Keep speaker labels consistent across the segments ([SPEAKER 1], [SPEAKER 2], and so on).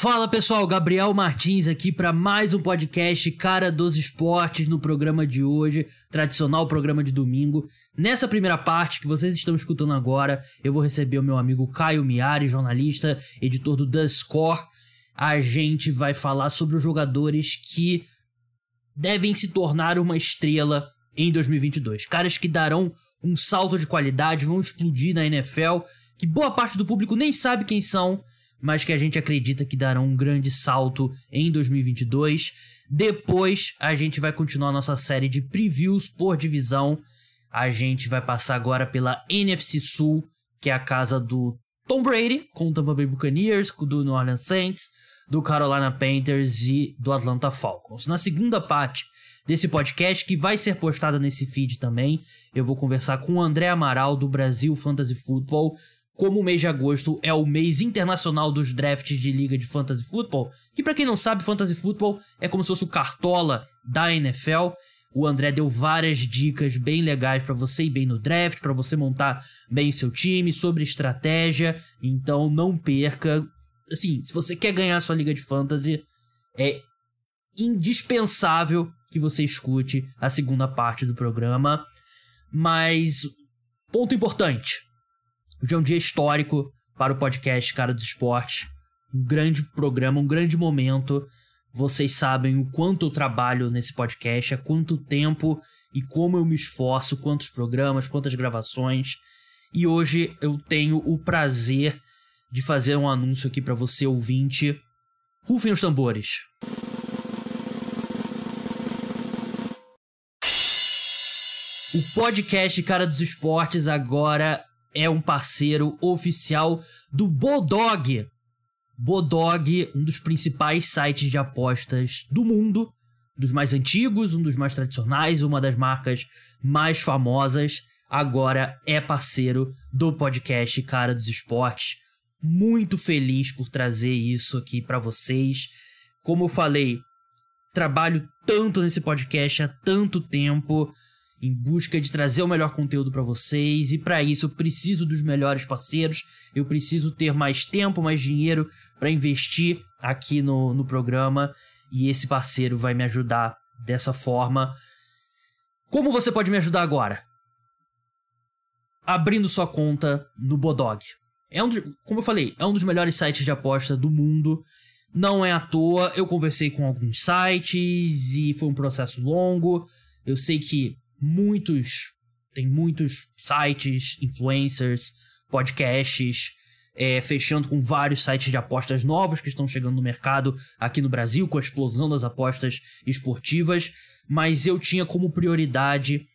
[SPEAKER 1] Fala pessoal, Gabriel Martins aqui para mais um podcast Cara dos Esportes no programa de hoje, tradicional programa de domingo. Nessa primeira parte que vocês estão escutando agora, eu vou receber o meu amigo Caio Miari, jornalista, editor do The Score. A gente vai falar sobre os jogadores que devem se tornar uma estrela em 2022. Caras que darão um salto de qualidade, vão explodir na NFL, que boa parte do público nem sabe quem são mas que a gente acredita que darão um grande salto em 2022. Depois a gente vai continuar nossa série de previews por divisão. A gente vai passar agora pela NFC Sul, que é a casa do Tom Brady, com o Tampa Bay Buccaneers, do New Orleans Saints, do Carolina Panthers e do Atlanta Falcons. Na segunda parte desse podcast, que vai ser postada nesse feed também, eu vou conversar com o André Amaral, do Brasil Fantasy Football, como o mês de agosto é o mês internacional dos drafts de liga de fantasy football, que para quem não sabe, fantasy football é como se fosse o cartola da NFL. O André deu várias dicas bem legais para você ir bem no draft, para você montar bem seu time, sobre estratégia. Então não perca. Assim, se você quer ganhar sua liga de fantasy, é indispensável que você escute a segunda parte do programa. Mas ponto importante, Hoje é um dia histórico para o podcast Cara dos Esportes. Um grande programa, um grande momento. Vocês sabem o quanto eu trabalho nesse podcast, há quanto tempo e como eu me esforço, quantos programas, quantas gravações. E hoje eu tenho o prazer de fazer um anúncio aqui para você ouvinte. Rufem os tambores. O podcast Cara dos Esportes agora é um parceiro oficial do Bodog. Bodog, um dos principais sites de apostas do mundo, dos mais antigos, um dos mais tradicionais, uma das marcas mais famosas, agora é parceiro do podcast Cara dos Esportes. Muito feliz por trazer isso aqui para vocês. Como eu falei, trabalho tanto nesse podcast há tanto tempo em busca de trazer o melhor conteúdo para vocês e para isso eu preciso dos melhores parceiros, eu preciso ter mais tempo, mais dinheiro para investir aqui no, no programa e esse parceiro vai me ajudar dessa forma. Como você pode me ajudar agora? Abrindo sua conta no Bodog. É um como eu falei, é um dos melhores sites de aposta do mundo. Não é à toa, eu conversei com alguns sites e foi um processo longo. Eu sei que muitos, tem muitos sites, influencers, podcasts, é, fechando com vários sites de apostas novos que estão chegando no mercado aqui no Brasil, com a explosão das apostas esportivas, mas eu tinha como prioridade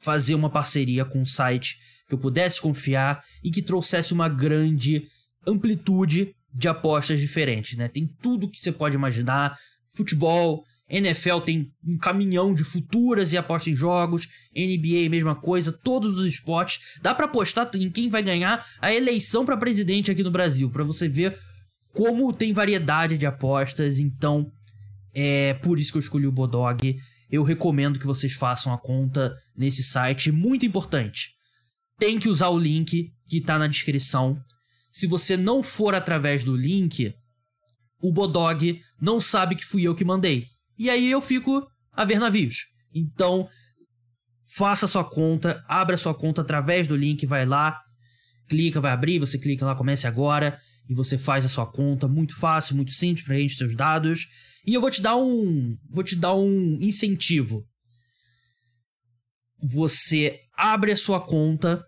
[SPEAKER 1] fazer uma parceria com um site que eu pudesse confiar e que trouxesse uma grande amplitude de apostas diferentes, né? Tem tudo que você pode imaginar, futebol, NFL tem um caminhão de futuras e aposta em jogos. NBA, mesma coisa. Todos os esportes. Dá para apostar em quem vai ganhar a eleição para presidente aqui no Brasil. para você ver como tem variedade de apostas. Então, é por isso que eu escolhi o Bodog. Eu recomendo que vocês façam a conta nesse site. Muito importante. Tem que usar o link que tá na descrição. Se você não for através do link, o Bodog não sabe que fui eu que mandei e aí eu fico a ver navios. Então, faça sua conta, abra sua conta através do link, vai lá, clica, vai abrir, você clica lá, comece agora, e você faz a sua conta, muito fácil, muito simples, preenche seus dados. E eu vou te dar um, vou te dar um incentivo. Você abre a sua conta,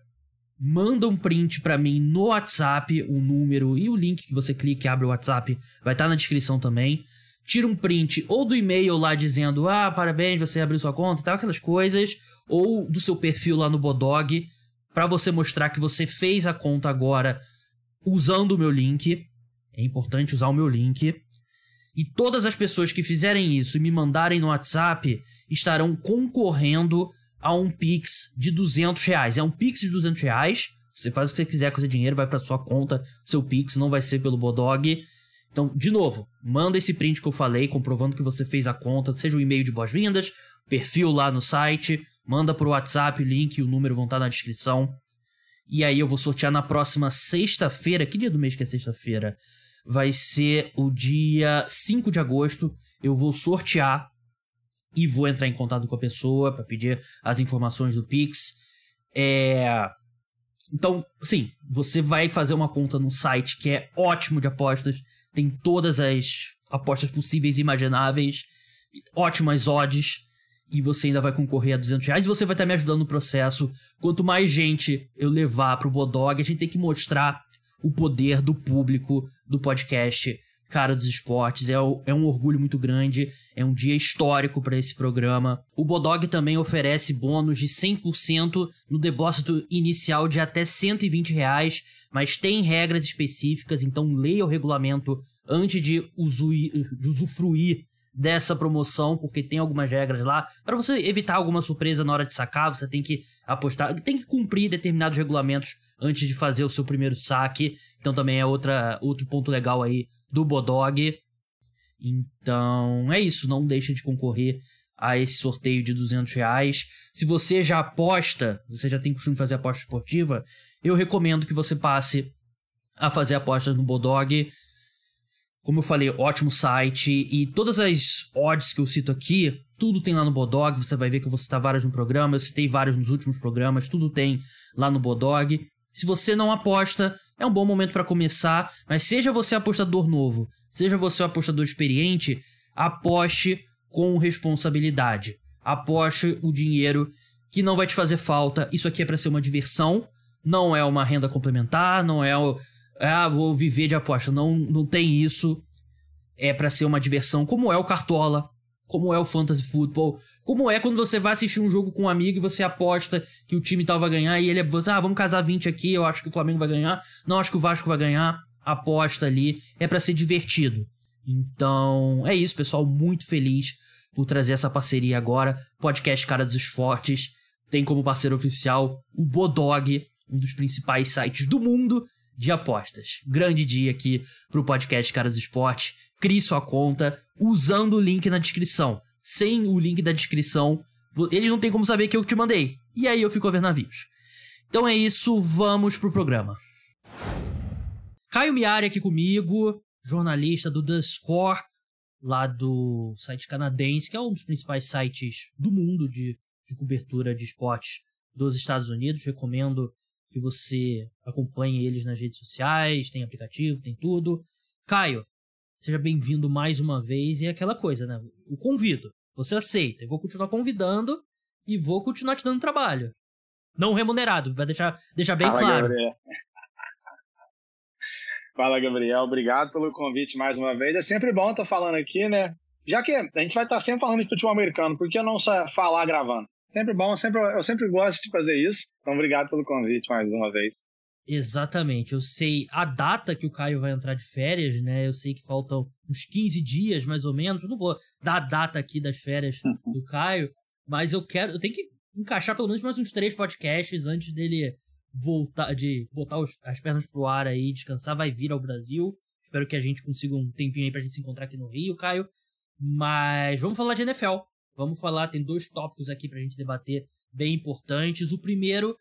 [SPEAKER 1] manda um print para mim no WhatsApp, o número e o link que você clica e abre o WhatsApp vai estar tá na descrição também tira um print ou do e-mail lá dizendo: Ah, parabéns, você abriu sua conta e tal, aquelas coisas, ou do seu perfil lá no Bodog, para você mostrar que você fez a conta agora usando o meu link. É importante usar o meu link. E todas as pessoas que fizerem isso e me mandarem no WhatsApp estarão concorrendo a um Pix de 200 reais. É um Pix de 200 reais. Você faz o que você quiser com esse dinheiro, vai para sua conta, seu Pix, não vai ser pelo Bodog. Então, de novo, manda esse print que eu falei, comprovando que você fez a conta, seja o e-mail de boas-vindas, perfil lá no site, manda pro WhatsApp, o link e o número vão estar na descrição. E aí eu vou sortear na próxima sexta-feira. Que dia do mês que é sexta-feira? vai ser o dia 5 de agosto. Eu vou sortear e vou entrar em contato com a pessoa para pedir as informações do Pix. É... Então, sim, você vai fazer uma conta no site que é ótimo de apostas, tem todas as apostas possíveis e imagináveis, ótimas odds, e você ainda vai concorrer a 200 reais e você vai estar me ajudando no processo. Quanto mais gente eu levar pro Bodog, a gente tem que mostrar o poder do público do podcast Cara dos Esportes. É, é um orgulho muito grande, é um dia histórico para esse programa. O Bodog também oferece bônus de 100% no depósito inicial de até 120 reais, mas tem regras específicas, então leia o regulamento antes de, de usufruir dessa promoção, porque tem algumas regras lá. Para você evitar alguma surpresa na hora de sacar, você tem que apostar, tem que cumprir determinados regulamentos antes de fazer o seu primeiro saque. Então também é outra, outro ponto legal aí do Bodog. Então é isso, não deixe de concorrer a esse sorteio de 200 reais. Se você já aposta, você já tem costume de fazer aposta esportiva, eu recomendo que você passe a fazer apostas no Bodog. Como eu falei, ótimo site e todas as odds que eu cito aqui, tudo tem lá no Bodog. Você vai ver que eu vou citar várias no programa. Eu citei vários nos últimos programas, tudo tem lá no Bodog. Se você não aposta, é um bom momento para começar, mas seja você apostador novo, seja você um apostador experiente, aposte com responsabilidade. Aposte o dinheiro que não vai te fazer falta. Isso aqui é para ser uma diversão, não é uma renda complementar, não é o ah, vou viver de aposta. Não, não tem isso. É para ser uma diversão, como é o Cartola, como é o Fantasy Football, como é quando você vai assistir um jogo com um amigo e você aposta que o time tal vai ganhar e ele é, ah, vamos casar 20 aqui, eu acho que o Flamengo vai ganhar, não acho que o Vasco vai ganhar, aposta ali, é para ser divertido. Então, é isso, pessoal, muito feliz por trazer essa parceria agora. Podcast Cara dos Esportes tem como parceiro oficial o Bodog, um dos principais sites do mundo de apostas. Grande dia aqui pro podcast Cara dos Esportes. Crie sua conta usando o link na descrição. Sem o link da descrição, eles não tem como saber que eu te mandei. E aí eu fico a ver navios. Então é isso, vamos pro programa. Caio Miari aqui comigo, jornalista do The Score, lá do site canadense, que é um dos principais sites do mundo de, de cobertura de esportes dos Estados Unidos. Recomendo que você acompanhe eles nas redes sociais, tem aplicativo, tem tudo. Caio, Seja bem-vindo mais uma vez. E é aquela coisa, né? O convido. Você aceita. Eu vou continuar convidando e vou continuar te dando trabalho. Não remunerado, vai deixar, deixar bem
[SPEAKER 2] Fala,
[SPEAKER 1] claro.
[SPEAKER 2] Gabriel. Fala, Gabriel. Obrigado pelo convite mais uma vez. É sempre bom estar falando aqui, né? Já que a gente vai estar sempre falando de futebol americano, por que não falar gravando? Sempre bom, sempre, eu sempre gosto de fazer isso. Então, obrigado pelo convite mais uma vez.
[SPEAKER 1] Exatamente. Eu sei a data que o Caio vai entrar de férias, né? Eu sei que faltam uns 15 dias, mais ou menos. Eu não vou dar a data aqui das férias do Caio, mas eu quero. Eu tenho que encaixar pelo menos mais uns três podcasts antes dele voltar, de botar os, as pernas pro ar aí, descansar, vai vir ao Brasil. Espero que a gente consiga um tempinho aí pra gente se encontrar aqui no Rio, Caio. Mas vamos falar de NFL. Vamos falar, tem dois tópicos aqui pra gente debater bem importantes. O primeiro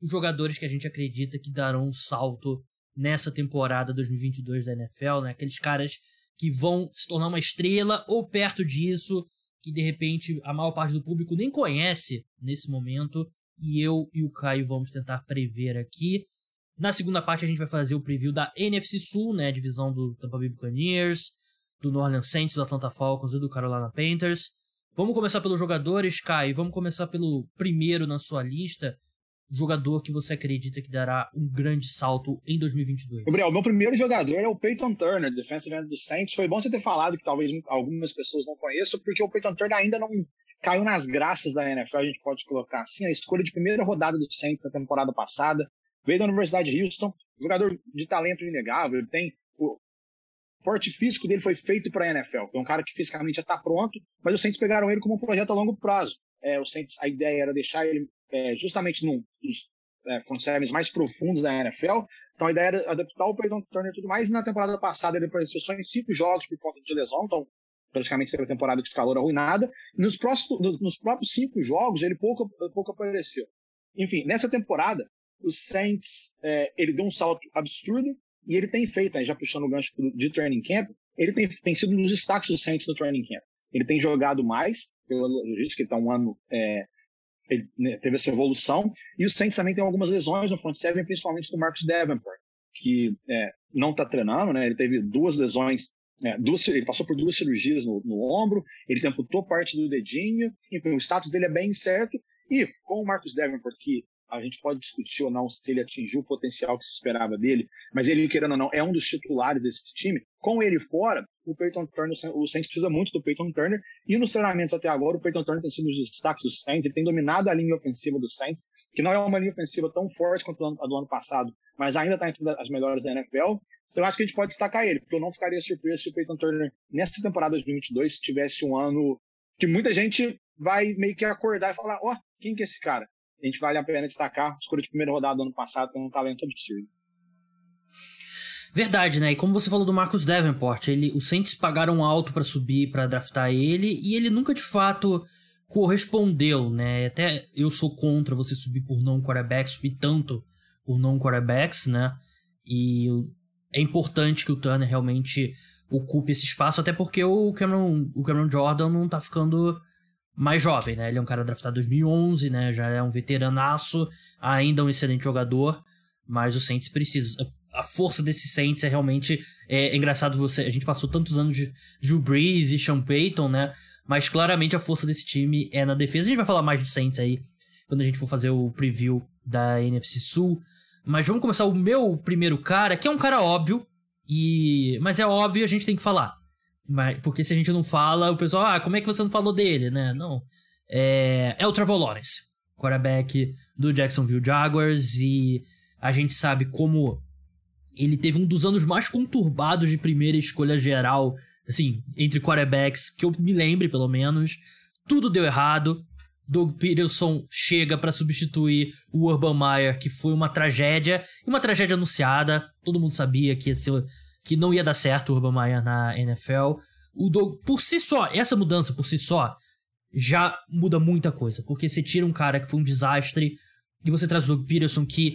[SPEAKER 1] os jogadores que a gente acredita que darão um salto nessa temporada 2022 da NFL, né? Aqueles caras que vão se tornar uma estrela ou perto disso, que de repente a maior parte do público nem conhece nesse momento, e eu e o Caio vamos tentar prever aqui. Na segunda parte a gente vai fazer o preview da NFC Sul, né, a divisão do Tampa Bay Buccaneers, do New Orleans Saints, do Atlanta Falcons e do Carolina Panthers. Vamos começar pelos jogadores, Caio, vamos começar pelo primeiro na sua lista, jogador que você acredita que dará um grande salto em 2022?
[SPEAKER 2] Gabriel, meu primeiro jogador é o Peyton Turner, defensive end do Saints. Foi bom você ter falado que talvez algumas pessoas não conheçam, porque o Peyton Turner ainda não caiu nas graças da NFL, a gente pode colocar assim, a escolha de primeira rodada do Saints na temporada passada. Veio da Universidade de Houston, jogador de talento inegável, ele tem porte físico dele foi feito para a NFL. É um cara que fisicamente já está pronto, mas os Saints pegaram ele como um projeto a longo prazo. É, o Saints, a ideia era deixar ele é, justamente num dos é, front sevens mais profundos da NFL. Então a ideia era adaptar o Peyton Turner e tudo mais. E na temporada passada ele apareceu só em cinco jogos por conta de lesão, então praticamente teve a temporada de calor arruinada. Nos, próximos, nos próprios cinco jogos ele pouco, pouco apareceu. Enfim, nessa temporada, o Saints é, ele deu um salto absurdo E ele tem feito, né, já puxando o gancho de training camp, ele tem, tem sido um dos destaques do Saints no training camp. Ele tem jogado mais, pela logística, ele está um ano. É, ele né, teve essa evolução. E o Saints também tem algumas lesões no front seven, principalmente do Marcus Davenport, que é, não está treinando, né? Ele teve duas lesões é, duas, ele passou por duas cirurgias no, no, ombro, ele amputou parte do dedinho, enfim, o status dele é bem incerto. E com o Marcus Davenport, que a gente pode discutir ou não se ele atingiu o potencial que se esperava dele, mas ele, querendo ou não, é um dos titulares desse time. Com ele fora, o Peyton Turner, o Saints precisa muito do Peyton Turner, e nos treinamentos até agora, o Peyton Turner tem sido um dos destaques do Saints, ele tem dominado a linha ofensiva do Saints, que não é uma linha ofensiva tão forte quanto a do ano passado, mas ainda está entre as melhores da NFL. Então eu acho que a gente pode destacar ele, porque eu não ficaria surpreso se o Peyton Turner, nessa temporada de 2022, tivesse um ano que muita gente vai meio que acordar e falar: ó, oh, quem que é esse cara? A gente vale a pena destacar. Escolha de primeira rodada do ano passado, tem um talento absurdo.
[SPEAKER 1] Verdade, né? E como você falou do Marcus Davenport, ele, os Saints pagaram alto para subir, para draftar ele, e ele nunca de fato correspondeu, né? Até eu sou contra você subir por não quarterback, subir tanto por não quarterbacks, né? E é importante que o Turner realmente ocupe esse espaço, até porque o Cameron, o Cameron Jordan não tá ficando mais jovem, né? Ele é um cara draftado em 2011, né? Já é um veteranaço, ainda um excelente jogador, mas o Saints precisa. A força desse Saints é realmente é, é engraçado você. A gente passou tantos anos de Drew Brees e Sean Payton, né? Mas claramente a força desse time é na defesa. A gente vai falar mais de Saints aí quando a gente for fazer o preview da NFC Sul. Mas vamos começar o meu primeiro cara, que é um cara óbvio, e mas é óbvio a gente tem que falar. Mas, porque se a gente não fala, o pessoal, ah, como é que você não falou dele, né? Não. É, é o Trevor Lawrence, quarterback do Jacksonville Jaguars, e a gente sabe como ele teve um dos anos mais conturbados de primeira escolha geral, assim, entre quarterbacks, que eu me lembre, pelo menos. Tudo deu errado. Doug Peterson chega para substituir o Urban Meyer, que foi uma tragédia, uma tragédia anunciada. Todo mundo sabia que ia ser que não ia dar certo o Urban Meyer na NFL. O Doug, por si só, essa mudança por si só já muda muita coisa, porque você tira um cara que foi um desastre e você traz o Doug Peterson que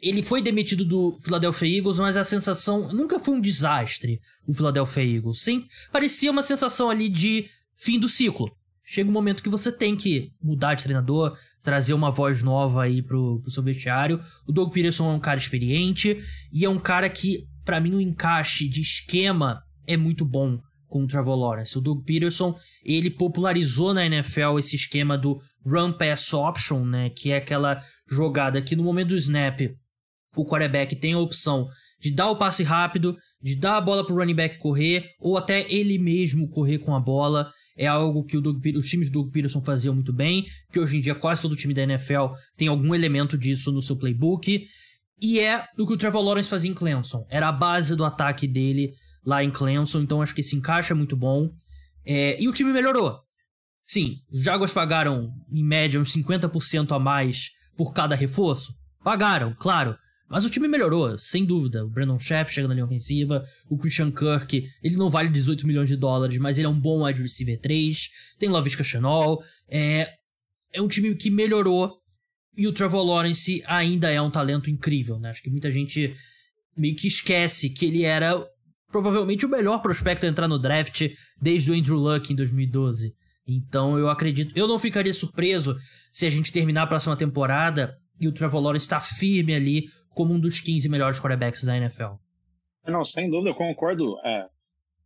[SPEAKER 1] ele foi demitido do Philadelphia Eagles, mas a sensação nunca foi um desastre, o Philadelphia Eagles. Sim, parecia uma sensação ali de fim do ciclo. Chega um momento que você tem que mudar de treinador, trazer uma voz nova aí pro, pro seu vestiário. O Doug Peterson é um cara experiente e é um cara que para mim o encaixe de esquema é muito bom com o Trevor Lawrence. O Doug Peterson, ele popularizou na NFL esse esquema do run pass option, né, que é aquela jogada que no momento do snap o quarterback tem a opção de dar o passe rápido, de dar a bola pro running back correr ou até ele mesmo correr com a bola. É algo que Doug, os times do Doug Peterson faziam muito bem, que hoje em dia quase todo time da NFL tem algum elemento disso no seu playbook. E é o que o Trevor Lawrence fazia em Clemson. Era a base do ataque dele lá em Clemson, então acho que se encaixa muito bom. É, e o time melhorou. Sim, os Jaguars pagaram em média uns 50% a mais por cada reforço. Pagaram, claro. Mas o time melhorou, sem dúvida. O Brandon Sheff chega na linha ofensiva. O Christian Kirk, ele não vale 18 milhões de dólares, mas ele é um bom wide receiver 3. Tem Lovisca Chanel. É, é um time que melhorou e o Trevor Lawrence ainda é um talento incrível, né? Acho que muita gente meio que esquece que ele era provavelmente o melhor prospecto a entrar no draft desde o Andrew Luck em 2012. Então eu acredito, eu não ficaria surpreso se a gente terminar a próxima temporada e o Trevor Lawrence está firme ali como um dos 15 melhores quarterbacks da NFL.
[SPEAKER 2] Não, sem dúvida, eu concordo é,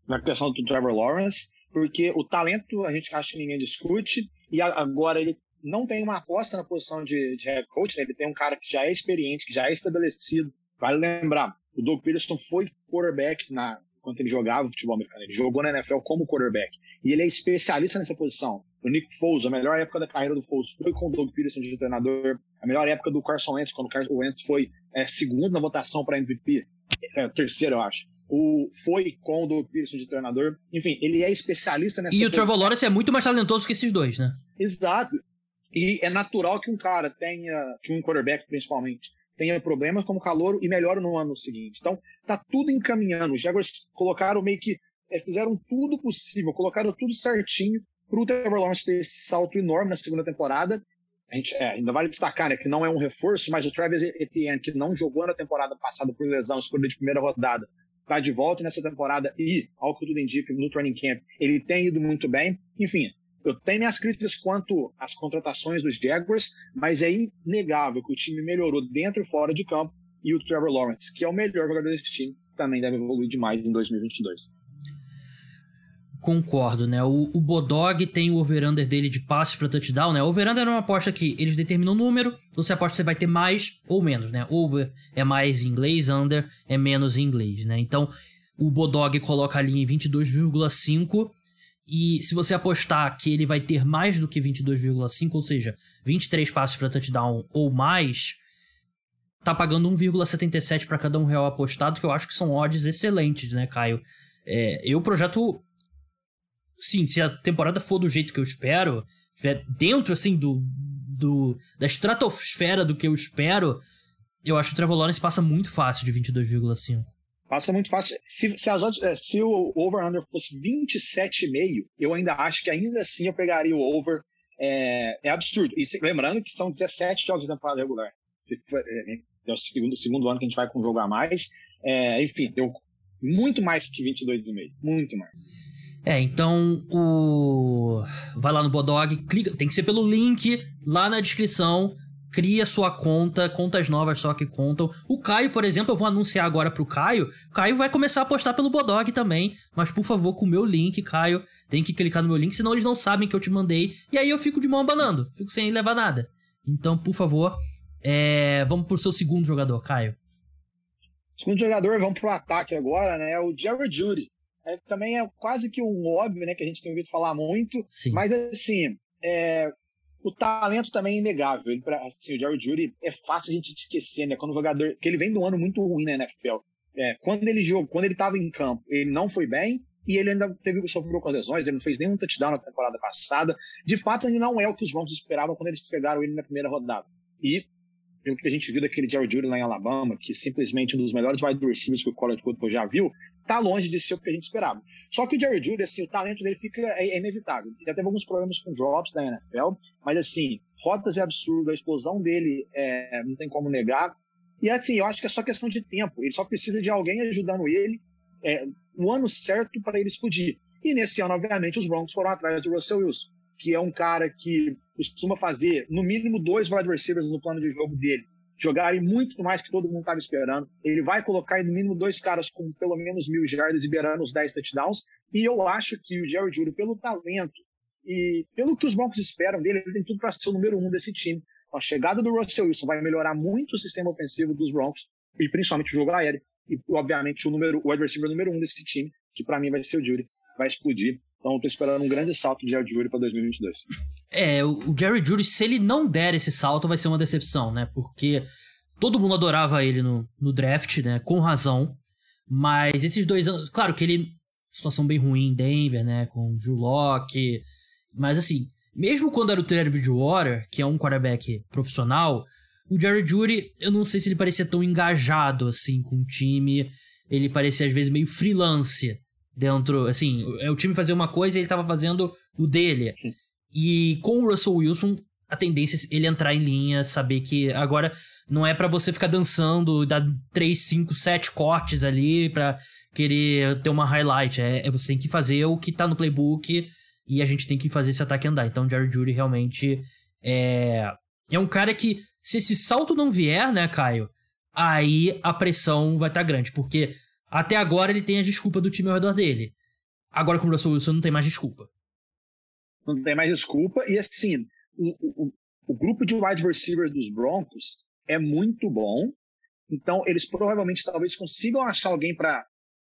[SPEAKER 2] na questão do Trevor Lawrence, porque o talento a gente acha que ninguém discute, e agora ele não tem uma aposta na posição de, de head coach, né? ele tem um cara que já é experiente, que já é estabelecido. Vale lembrar, o Doug Peterson foi quarterback na, quando ele jogava futebol americano. Ele jogou na NFL como quarterback. E ele é especialista nessa posição. O Nick Foles, a melhor época da carreira do Foles foi com o Doug Peterson de treinador. A melhor época do Carson Wentz, quando o Carson Wentz foi é, segundo na votação para MVP. É, terceiro, eu acho. O, foi com o Doug Peterson de treinador. Enfim, ele é especialista nessa
[SPEAKER 1] E posição. o Trevor Lawrence é muito mais talentoso que esses dois, né?
[SPEAKER 2] Exato. E é natural que um cara tenha, que um quarterback principalmente, tenha problemas como calor e melhore no ano seguinte. Então, tá tudo encaminhando. Os Jaguars colocaram meio que, é, fizeram tudo possível, colocaram tudo certinho para o Trevor Lawrence ter esse salto enorme na segunda temporada. a gente é, ainda vale destacar né, que não é um reforço, mas o Travis Etienne, que não jogou na temporada passada por lesão, escolha de primeira rodada, está de volta nessa temporada e, ao que tudo indica, no training camp, ele tem ido muito bem. Enfim, eu tenho minhas críticas quanto às contratações dos Jaguars, mas é inegável que o time melhorou dentro e fora de campo e o Trevor Lawrence, que é o melhor jogador desse time, também deve evoluir demais em 2022.
[SPEAKER 1] Concordo, né? O, o Bodog tem o over-under dele de passes para touchdown, né? O over-under é uma aposta que eles determinam o número, você aposta que você vai ter mais ou menos, né? Over é mais em inglês, under é menos em inglês, né? Então, o Bodog coloca ali em 22,5 e se você apostar que ele vai ter mais do que 22,5, ou seja, 23 passes para touchdown ou mais, tá pagando 1,77 para cada um real apostado, que eu acho que são odds excelentes, né, Caio? É, eu projeto sim, se a temporada for do jeito que eu espero, estiver dentro, assim, do, do da estratosfera do que eu espero, eu acho que o Trevor Lawrence passa muito fácil de 22,5.
[SPEAKER 2] Passa muito fácil. Se, se, as, é, se o over-under fosse 27,5, eu ainda acho que ainda assim eu pegaria o over. É, é absurdo. E se, lembrando que são 17 jogos de temporada regular. For, é, é, o segundo, segundo ano que a gente vai com um jogo a mais. É, enfim, deu muito mais que 22,5. Muito mais.
[SPEAKER 1] É, então o. Vai lá no Bodog, clica. Tem que ser pelo link lá na descrição. Cria sua conta, contas novas só que contam. O Caio, por exemplo, eu vou anunciar agora pro Caio. O Caio vai começar a postar pelo Bodog também. Mas por favor, com o meu link, Caio, tem que clicar no meu link, senão eles não sabem que eu te mandei. E aí eu fico de mão abanando, fico sem levar nada. Então, por favor, é... vamos pro seu segundo jogador, Caio.
[SPEAKER 2] Segundo jogador, vamos pro ataque agora, né? O Jared Judy é, também é quase que um óbvio, né, que a gente tem ouvido falar muito, Sim. mas assim, é, o talento também é inegável. Ele, assim, o Jerry Judy é fácil a gente esquecer, né, quando o jogador, que ele vem de um ano muito ruim na NFL. É, quando ele jogou, quando ele estava em campo, ele não foi bem e ele ainda teve sofreu com as lesões, ele não fez nenhum touchdown na temporada passada. De fato, ele não é o que os Broncos esperavam quando eles pegaram ele na primeira rodada. E pelo que a gente viu daquele Jerry Judy lá em Alabama, que simplesmente um dos melhores wide receivers que o college football já viu, tá longe de ser o que a gente esperava. Só que o Jerry Judy, assim, o talento dele fica é, é inevitável. Ele teve alguns problemas com drops da NFL, mas assim, rotas é absurdo, a explosão dele é, não tem como negar. E assim, eu acho que é só questão de tempo. Ele só precisa de alguém ajudando ele é, no ano certo para ele explodir. E nesse ano, obviamente, os Broncos foram atrás do Russell Wilson, que é um cara que costuma fazer no mínimo dois wide receivers no plano de jogo dele jogarem muito mais que todo mundo estava esperando. Ele vai colocar no mínimo dois caras com pelo menos mil jardas e beirando os 10 touchdowns. E eu acho que o Jerry Judy, pelo talento e pelo que os Broncos esperam dele, ele tem tudo para ser o número um desse time. A chegada do Russell Wilson vai melhorar muito o sistema ofensivo dos Broncos e principalmente o jogo aéreo. E, obviamente, o número, o adversário número um desse time, que para mim vai ser o Judy, vai explodir. Então, estou esperando um grande salto de Jerry Judy para 2022.
[SPEAKER 1] É, o Jerry Judy, se ele não der esse salto, vai ser uma decepção, né? Porque todo mundo adorava ele no, no draft, né? Com razão. Mas esses dois anos. Claro que ele. Situação bem ruim em Denver, né? Com o Drew Locke. Mas assim, mesmo quando era o Terry Bridgewater, que é um quarterback profissional, o Jerry Judy, eu não sei se ele parecia tão engajado assim com o time. Ele parecia às vezes meio freelance dentro, assim, é o time fazer uma coisa e ele tava fazendo o dele. E com o Russell Wilson, a tendência é ele entrar em linha, saber que agora não é para você ficar dançando, dar 3, 5, 7 cortes ali pra querer ter uma highlight. É, é, você tem que fazer o que tá no playbook e a gente tem que fazer esse ataque andar. Então, Jerry Judy realmente é, é um cara que, se esse salto não vier, né, Caio, aí a pressão vai estar tá grande, porque até agora ele tem a desculpa do time ao redor dele. Agora com o Russell Wilson não tem mais desculpa.
[SPEAKER 2] Não tem mais desculpa. E assim, o, o, o grupo de wide receivers dos Broncos é muito bom. Então, eles provavelmente talvez consigam achar alguém para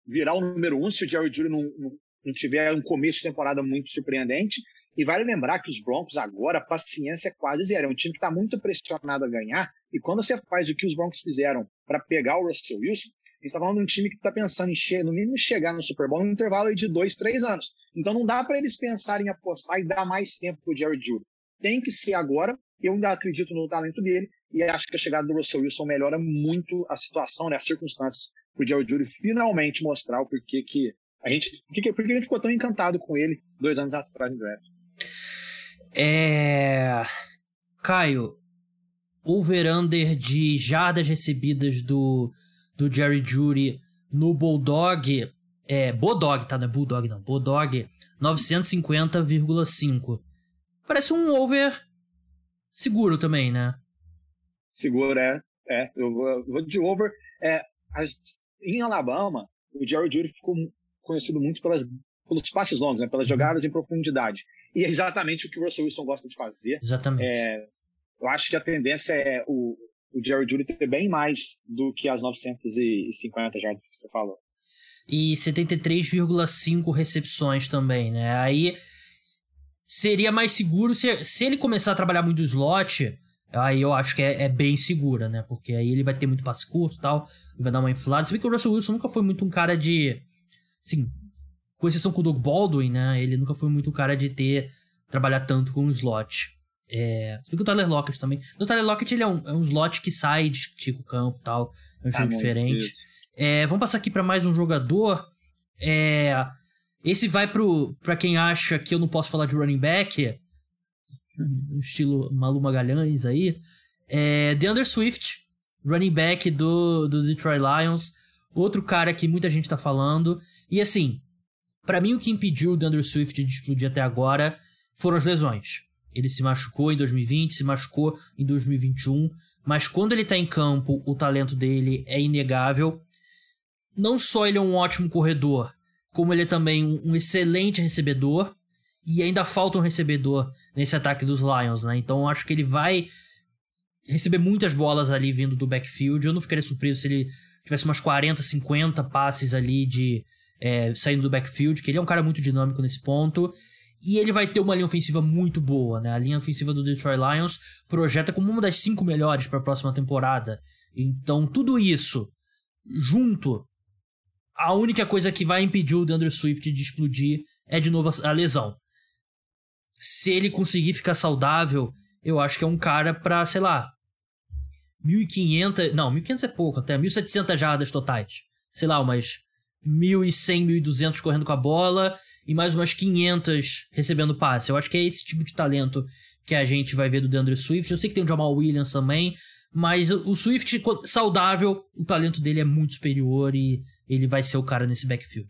[SPEAKER 2] virar o número um se o Jerry não, não, não, tiver um começo de temporada muito surpreendente. E vale lembrar que os Broncos agora, a paciência é quase zero. É um time que está muito pressionado a ganhar. E quando você faz o que os Broncos fizeram para pegar o Russell Wilson, gente está falando de um time que está pensando em, no mínimo, chegar no Super Bowl no intervalo de dois, três anos. Então não dá para eles pensarem em apostar e dar mais tempo para o Jared Judy. Tem que ser agora. Eu ainda acredito no talento dele e acho que a chegada do Russell Wilson melhora muito a situação, né, as circunstâncias para o Jared Judy finalmente mostrar o porquê que a gente, porque, a gente ficou tão encantado com ele dois anos atrás no draft.
[SPEAKER 1] É... Caio, over-under de jardas recebidas do, do Jerry Judy no Bulldog. É, Bulldog, tá? Não é Bulldog, não. Bulldog, 950,5. Parece um over seguro também, né?
[SPEAKER 2] Seguro, é. É, eu vou, eu vou de over. É, as, em Alabama, o Jerry Judy ficou conhecido muito pelas, pelos passes longos, né, pelas uhum. jogadas em profundidade. E é exatamente o que o Russell Wilson gosta de fazer.
[SPEAKER 1] Exatamente.
[SPEAKER 2] É, eu acho que a tendência é o, o Jerry Judy ter bem mais do que as 950 jardas que você falou.
[SPEAKER 1] E 73,5 recepções também, né? Aí seria mais seguro se, se ele começar a trabalhar muito slot, aí eu acho que é, é bem segura, né? Porque aí ele vai ter muito passe curto e tal, vai dar uma inflada. Se bem que o Russell Wilson nunca foi muito um cara de. Assim, com exceção com o Doug Baldwin, né? Ele nunca foi muito um cara de ter. trabalhar tanto com o slot. É, se bem que o Tyler Lockett também. O Tyler Lockett ele é, um, é um slot que sai de estica o campo e tal. É um estilo ah, diferente. É, vamos passar aqui para mais um jogador. É, esse vai pro para quem acha que eu não posso falar de running back. Estilo Malu Magalhães aí. É, DeAndre Swift, running back do, do Detroit Lions. Outro cara que muita gente tá falando. E assim, para mim o que impediu o DeAndre Swift de explodir até agora foram as lesões. Ele se machucou em 2020, se machucou em 2021, mas quando ele tá em campo, o talento dele é inegável. Não só ele é um ótimo corredor, como ele é também um, excelente recebedor. E ainda falta um recebedor nesse ataque dos Lions, né? Então acho que ele vai receber muitas bolas ali vindo do backfield. Eu não ficaria surpreso se ele tivesse umas 40, 50 passes ali de é, saindo do backfield, que ele é um cara muito dinâmico nesse ponto. E ele vai ter uma linha ofensiva muito boa, né? A linha ofensiva do Detroit Lions projeta como uma das cinco melhores para a próxima temporada. Então, tudo isso junto, a única coisa que vai impedir o DeAndre Swift de explodir é de novo a lesão. Se ele conseguir ficar saudável, eu acho que é um cara para, sei lá, 1.500, não, 1.500 é pouco, até 1.700 jardas totais. Sei lá, umas 1.100, 1.200 correndo com a bola e mais umas 500 recebendo passe. Eu acho que é esse tipo de talento que a gente vai ver do DeAndre Swift. Eu sei que tem o Jamal Williams também, mas o Swift saudável, o talento dele é muito superior e ele vai ser o cara nesse backfield.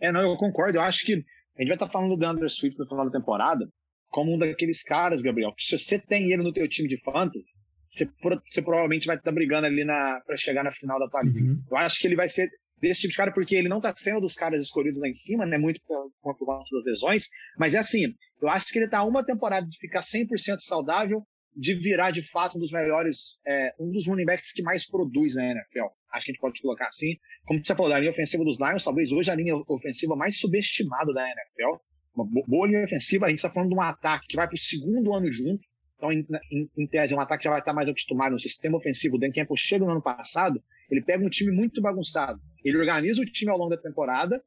[SPEAKER 2] É, não, eu concordo. Eu acho que a gente vai estar falando do DeAndre Swift no final da temporada como um daqueles caras, Gabriel, que se você tem ele no teu time de fantasy, você, você provavelmente vai estar brigando ali para chegar na final da tua Uhum. Eu acho que ele vai ser desse tipo de cara, porque ele não tá sendo dos caras escolhidos lá em cima, né? Muito por, conta das lesões. Mas é assim, eu acho que ele tá uma temporada de ficar 100% saudável, de virar de fato um dos melhores, é, um dos running backs que mais produz na NFL. Acho que a gente pode colocar assim. Como você falou, da linha ofensiva dos Lions, talvez hoje a linha ofensiva mais subestimada da NFL. Uma boa linha ofensiva, a gente está falando de um ataque que vai para o segundo ano junto. Então, em, em, em, tese, um ataque já vai estar mais acostumado no sistema ofensivo. O Dan Campbell chega no ano passado, ele pega um time muito bagunçado. Ele organiza o time ao longo da temporada.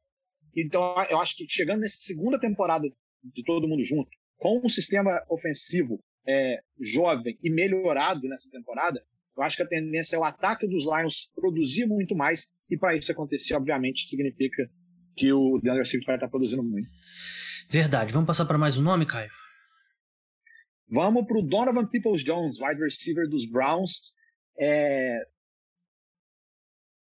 [SPEAKER 2] Então, eu acho que chegando nessa segunda temporada de todo mundo junto, com um sistema ofensivo é, jovem e melhorado nessa temporada, eu acho que a tendência é o ataque dos Lions produzir muito mais. E para isso acontecer, obviamente, significa que o DeAndre Swift vai estar produzindo muito.
[SPEAKER 1] Verdade. Vamos passar para mais um nome, Caio?
[SPEAKER 2] Vamos para o Donovan Peoples-Jones, wide receiver dos Browns. É,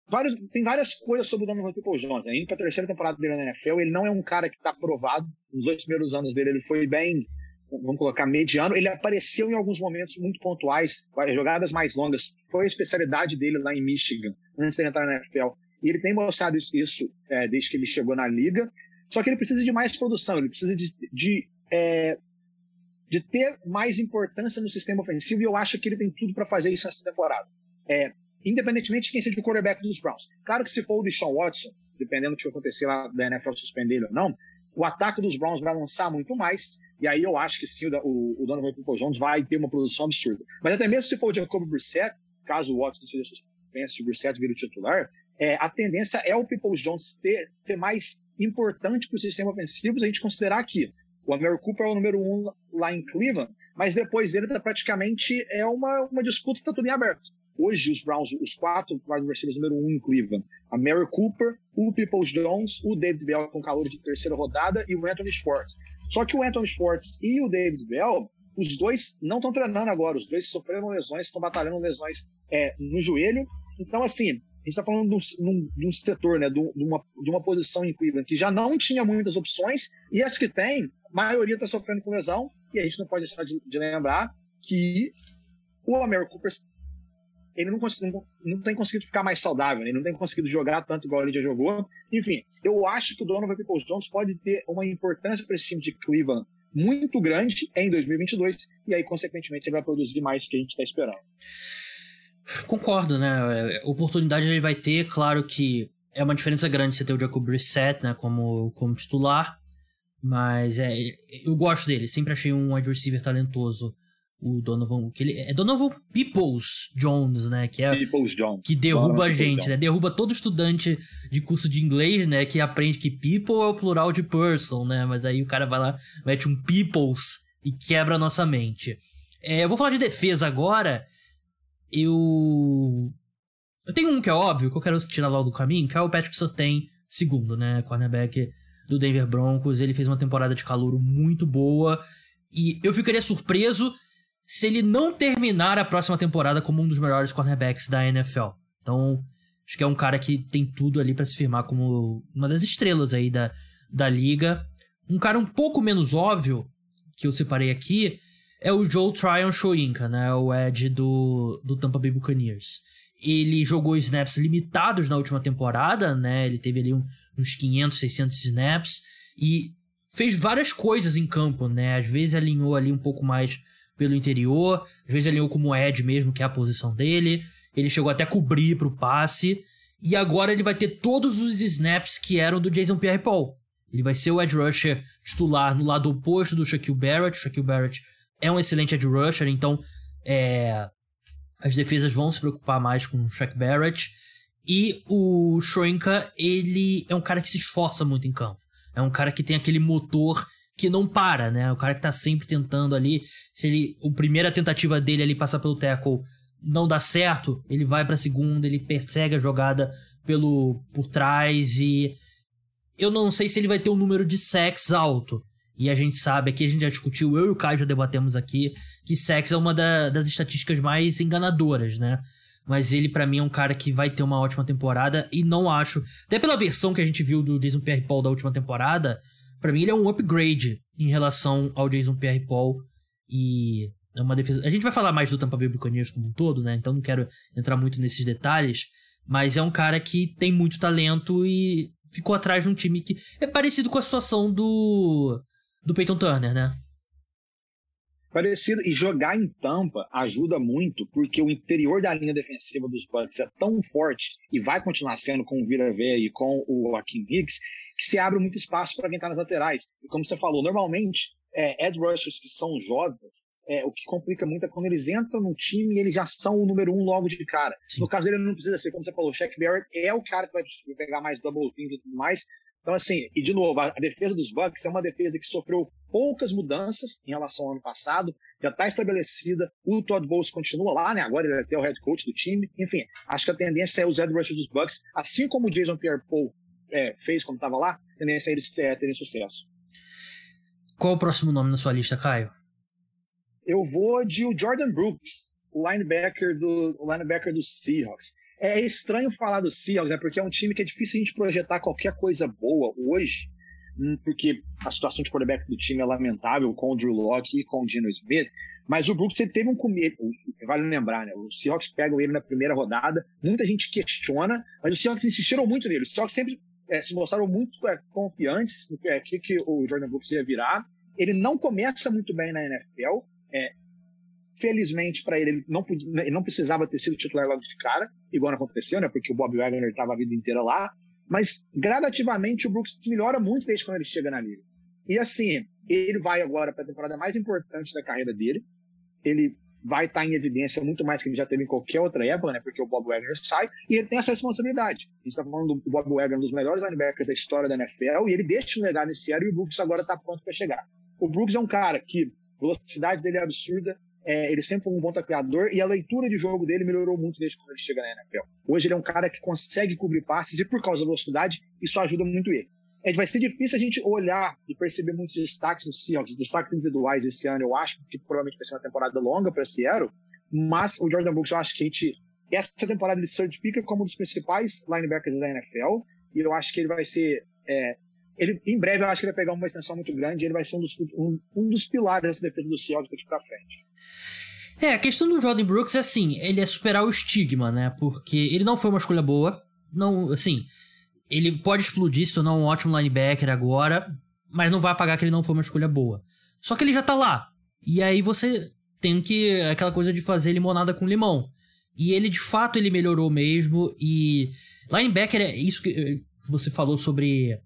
[SPEAKER 2] vários, tem várias coisas sobre o Donovan People Jones. Né? Indo para a terceira temporada dele na NFL, ele não é um cara que está provado. Nos dois primeiros anos dele, ele foi bem, vamos colocar, mediano. Ele apareceu em alguns momentos muito pontuais, jogadas mais longas. Foi a especialidade dele lá em Michigan, antes de entrar na NFL. E ele tem mostrado isso, isso é, desde que ele chegou na liga. Só que ele precisa de mais produção, ele precisa de, de, é, de ter mais importância no sistema ofensivo. E eu acho que ele tem tudo para fazer isso nessa temporada. É, independentemente de quem seja o quarterback dos Browns. Claro que se for o Deshaun Watson, dependendo do que acontecer lá da NFL suspender ele ou não, o ataque dos Browns vai lançar muito mais, e aí eu acho que sim, o, o Donovan Jones vai ter uma produção absurda. Mas até mesmo se for o Jacob Brissett, caso o Watson seja suspenso e o Brissett vira o titular, é, a tendência é o People Jones ter, ser mais importante para o sistema ofensivo, a gente considerar que o Amir Cooper é o número um lá em Cleveland, mas depois dele tá praticamente é uma, uma disputa que tá tudo em aberto. Hoje, os Browns, os quatro receivers número um em Cleveland, a Mary Cooper, o Peoples Jones, o David Bell com calor de terceira rodada e o Anthony Schwartz. Só que o Anthony Schwartz e o David Bell, os dois não estão treinando agora, os dois sofreram lesões, estão batalhando lesões é, no joelho. Então, assim, a gente está falando de um, de um, setor, né, de, uma, de uma posição em Cleveland que já não tinha muitas opções, e as que tem, a maioria está sofrendo com lesão, e a gente não pode deixar de, de lembrar que o Américo Cooper ele não, não, não, tem conseguido ficar mais saudável, né? ele não tem conseguido jogar tanto igual ele já jogou. Enfim, eu acho que o Donovan Peoples Jones pode ter uma importância para esse time de Cleveland muito grande em 2022 e aí, consequentemente, ele vai produzir mais do que a gente está esperando.
[SPEAKER 1] Concordo, né? Oportunidade ele vai ter, claro que é uma diferença grande você ter o Jacob Brissett, né, como, como titular, mas é, eu gosto dele, sempre achei um wide receiver talentoso o Donovan, que ele é Donovan Peoples Jones, né, que é
[SPEAKER 2] Peoples Jones.
[SPEAKER 1] que derruba Donovan a gente, né? Derruba todo estudante de curso de inglês, né, que aprende que people é o plural de person, né? Mas aí o cara vai lá, mete um peoples e quebra a nossa mente. É, eu vou falar de defesa agora. Eu eu tenho um que é óbvio, que eu quero tirar logo do caminho, que é o Patrick Surtain, segundo, né, cornerback do Denver Broncos. Ele fez uma temporada de calor muito boa. E eu ficaria surpreso se ele não terminar a próxima temporada como um dos melhores cornerbacks da NFL. Então, acho que é um cara que tem tudo ali para se firmar como uma das estrelas aí da, da liga. Um cara um pouco menos óbvio, que eu separei aqui, é o Joe Tryon Shoyinka, né? O Ed do, do Tampa Bay Buccaneers. Ele jogou snaps limitados na última temporada, né? Ele teve ali um, uns 500, 600 snaps e fez várias coisas em campo, né? Às vezes alinhou ali um pouco mais pelo interior, às vezes alinhou como Ed mesmo, que é a posição dele. Ele chegou até a cobrir pro passe. E agora ele vai ter todos os snaps que eram do Jason Pierre-Paul. Ele vai ser o edge rusher titular no lado oposto do Shaquille Barrett. O Shaquille Barrett é um excelente edge rusher, então é, as defesas vão se preocupar mais com o Shaq Barrett. E o Shrinka, ele é um cara que se esforça muito em campo. É um cara que tem aquele motor que não para, né? O cara que tá sempre tentando ali. Se ele. A primeira tentativa dele ali passar pelo tackle não dá certo, ele vai pra segunda, ele persegue a jogada pelo por trás e. Eu não sei se ele vai ter um número de sacks alto. E a gente sabe, aqui a gente já discutiu, eu e o Caio já debatemos aqui, que sacks é uma da, das estatísticas mais enganadoras, né? Mas ele, para mim, é um cara que vai ter uma ótima temporada e não acho. Até pela versão que a gente viu do Jason Pierre-Paul da última temporada, para mim ele é um upgrade em relação ao Jason Pierre-Paul e é uma defesa. A gente vai falar mais do Tampa Bay Buccaneers como um todo, né? Então não quero entrar muito nesses detalhes, mas é um cara que tem muito talento e ficou atrás de um time que é parecido com a situação do do Peyton Turner, né?
[SPEAKER 2] Parecido. E jogar em Tampa ajuda muito, porque o interior da linha defensiva dos Bucks é tão forte e vai continuar sendo com o Vira e com o Akin Hicks, que se abre muito espaço para quem está nas laterais. E como você falou, normalmente, é, Ed Rushers que são jovens, é, o que complica muito é quando eles entram no time e eles já são o número um logo de cara. Sim. No caso dele, não precisa ser, como você falou, o Shaq Barrett é o cara que vai pegar mais double teams e tudo mais. Então, assim, e de novo, a, a defesa dos Bucks é uma defesa que sofreu poucas mudanças em relação ao ano passado, já está estabelecida. O Todd Bowles continua lá, né? Agora ele é até o head coach do time. Enfim, acho que a tendência é os Ed Rushers dos Bucks, assim como o Jason Pierre-Paul é, fez quando estava lá, a tendência é eles terem sucesso.
[SPEAKER 1] Qual o próximo nome na sua lista, Caio?
[SPEAKER 2] Eu vou de o Jordan Brooks, o linebacker do, o linebacker do Seahawks. É estranho falar do Seahawks, né, porque é um time que é difícil a gente projetar qualquer coisa boa hoje, hum, porque a situação de quarterback do time é lamentável com o Drew Locke e com o Dino Smith, mas o Brooks ele teve um começo, vale lembrar, né? Os Seahawks pegam ele na primeira rodada, muita gente questiona, mas os Seahawks insistiram muito nele. Os Seahawks sempre é, se mostraram muito é, confiantes no é, que, que, o Jordan Brooks ia virar. Ele não começa muito bem na NFL. É, felizmente para ele, ele não, ele não precisava ter sido titular logo de cara, igual aconteceu, né? Porque o Bob Wagner estava a vida inteira lá. Mas gradativamente o Brooks melhora muito desde quando ele chega na liga. E assim, ele vai agora para a temporada mais importante da carreira dele. Ele vai estar em evidência muito mais que ele já teve em qualquer outra época, né? Porque o Bob Wagner sai e ele tem essa responsabilidade. A gente está falando do Bob Wagner, um dos melhores linebackers da história da NFL, e ele deixa um legado nesse ano e o Brooks agora está pronto para chegar. O Brooks é um cara que a velocidade dele é absurda, é, ele sempre foi um bom tacleador e a leitura de jogo dele melhorou muito desde quando ele chega na NFL. Hoje ele é um cara que consegue cobrir passes e por causa da velocidade, isso ajuda muito ele. É, vai ser difícil a gente olhar e perceber muitos destaques no Seahawks, destaques individuais esse ano, eu acho, que provavelmente vai ser uma temporada longa para Seattle, mas o Jordan Brooks, eu acho que a gente, essa temporada ele certifica como um dos principais linebackers da NFL, e eu acho que ele vai ser, é, ele, em breve eu acho que ele vai pegar uma extensão muito grande, e ele vai ser um dos, um, um dos pilares dessa defesa do Seahawks daqui para frente.
[SPEAKER 1] É, a questão do Jordan Brooks é assim, ele é superar o estigma, né? Porque ele não foi uma escolha boa, não, assim, ele pode explodir, se tornar um ótimo linebacker agora, mas não vai apagar que ele não foi uma escolha boa. Só que ele já tá lá. E aí você tem que. aquela coisa de fazer limonada com limão. E ele, de fato, ele melhorou mesmo. E. Linebacker é isso que, você falou sobre.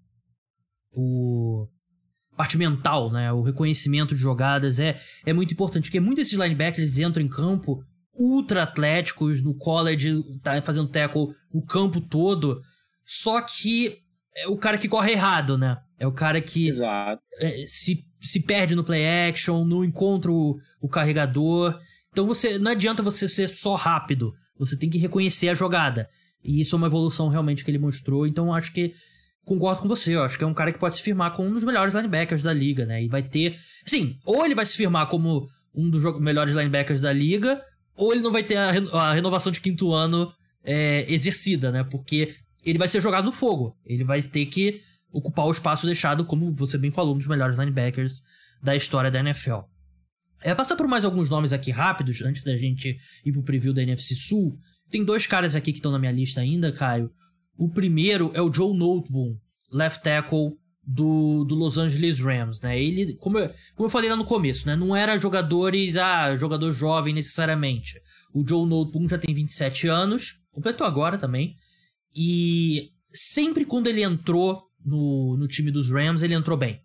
[SPEAKER 1] O. Parte mental, né? O reconhecimento de jogadas é, é muito importante. Porque muitos desses linebackers entram em campo ultra atléticos, no college, tá fazendo tackle o campo todo. Só que é o cara que corre errado, né? É o cara que é, se, se perde no play action, não encontra o, o carregador. Então você não adianta você ser só rápido. Você tem que reconhecer a jogada. E isso é uma evolução realmente que ele mostrou. Então acho que concordo com você. Eu acho que é um cara que pode se firmar como um dos melhores linebackers da liga, né? E vai ter. Sim, ou ele vai se firmar como um dos melhores linebackers da liga, ou ele não vai ter a, a renovação de quinto ano é, exercida, né? Porque ele vai ser jogado no fogo. Ele vai ter que ocupar o espaço deixado, como você bem falou, um dos melhores linebackers da história da NFL. É, passar por mais alguns nomes aqui rápidos, antes da gente ir pro preview da NFC Sul. Tem dois caras aqui que estão na minha lista ainda, Caio. O primeiro é o Joe Noteboom, left tackle do, do Los Angeles Rams, né? Ele, como eu, como eu falei lá no começo, né? Não era jogadores, ah, jogador jovem necessariamente. O Joe Noteboom já tem 27 anos, completou agora também. E sempre quando ele entrou no, no time dos Rams, ele entrou bem.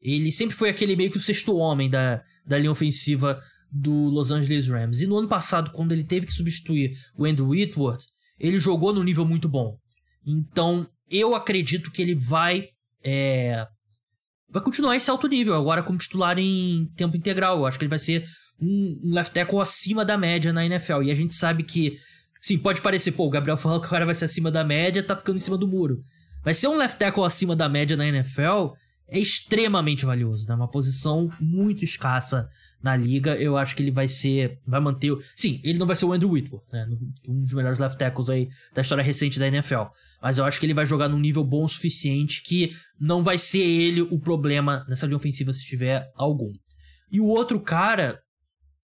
[SPEAKER 1] Ele sempre foi aquele meio que o sexto homem da, da linha ofensiva do Los Angeles Rams. E no ano passado, quando ele teve que substituir o Andrew Whitworth, ele jogou no nível muito bom. Então, eu acredito que ele vai. É, vai continuar esse alto nível, agora como titular em tempo integral. Eu acho que ele vai ser um, um left tackle acima da média na NFL. E a gente sabe que Sim, pode parecer, pô, o Gabriel falou que o cara vai ser acima da média, tá ficando em cima do muro. Mas ser um left tackle acima da média na NFL é extremamente valioso, né? Uma posição muito escassa na liga. Eu acho que ele vai ser. Vai manter. O... Sim, ele não vai ser o Andrew Whitworth, né? Um dos melhores left tackles aí da história recente da NFL. Mas eu acho que ele vai jogar num nível bom o suficiente que não vai ser ele o problema nessa linha ofensiva se tiver algum. E o outro cara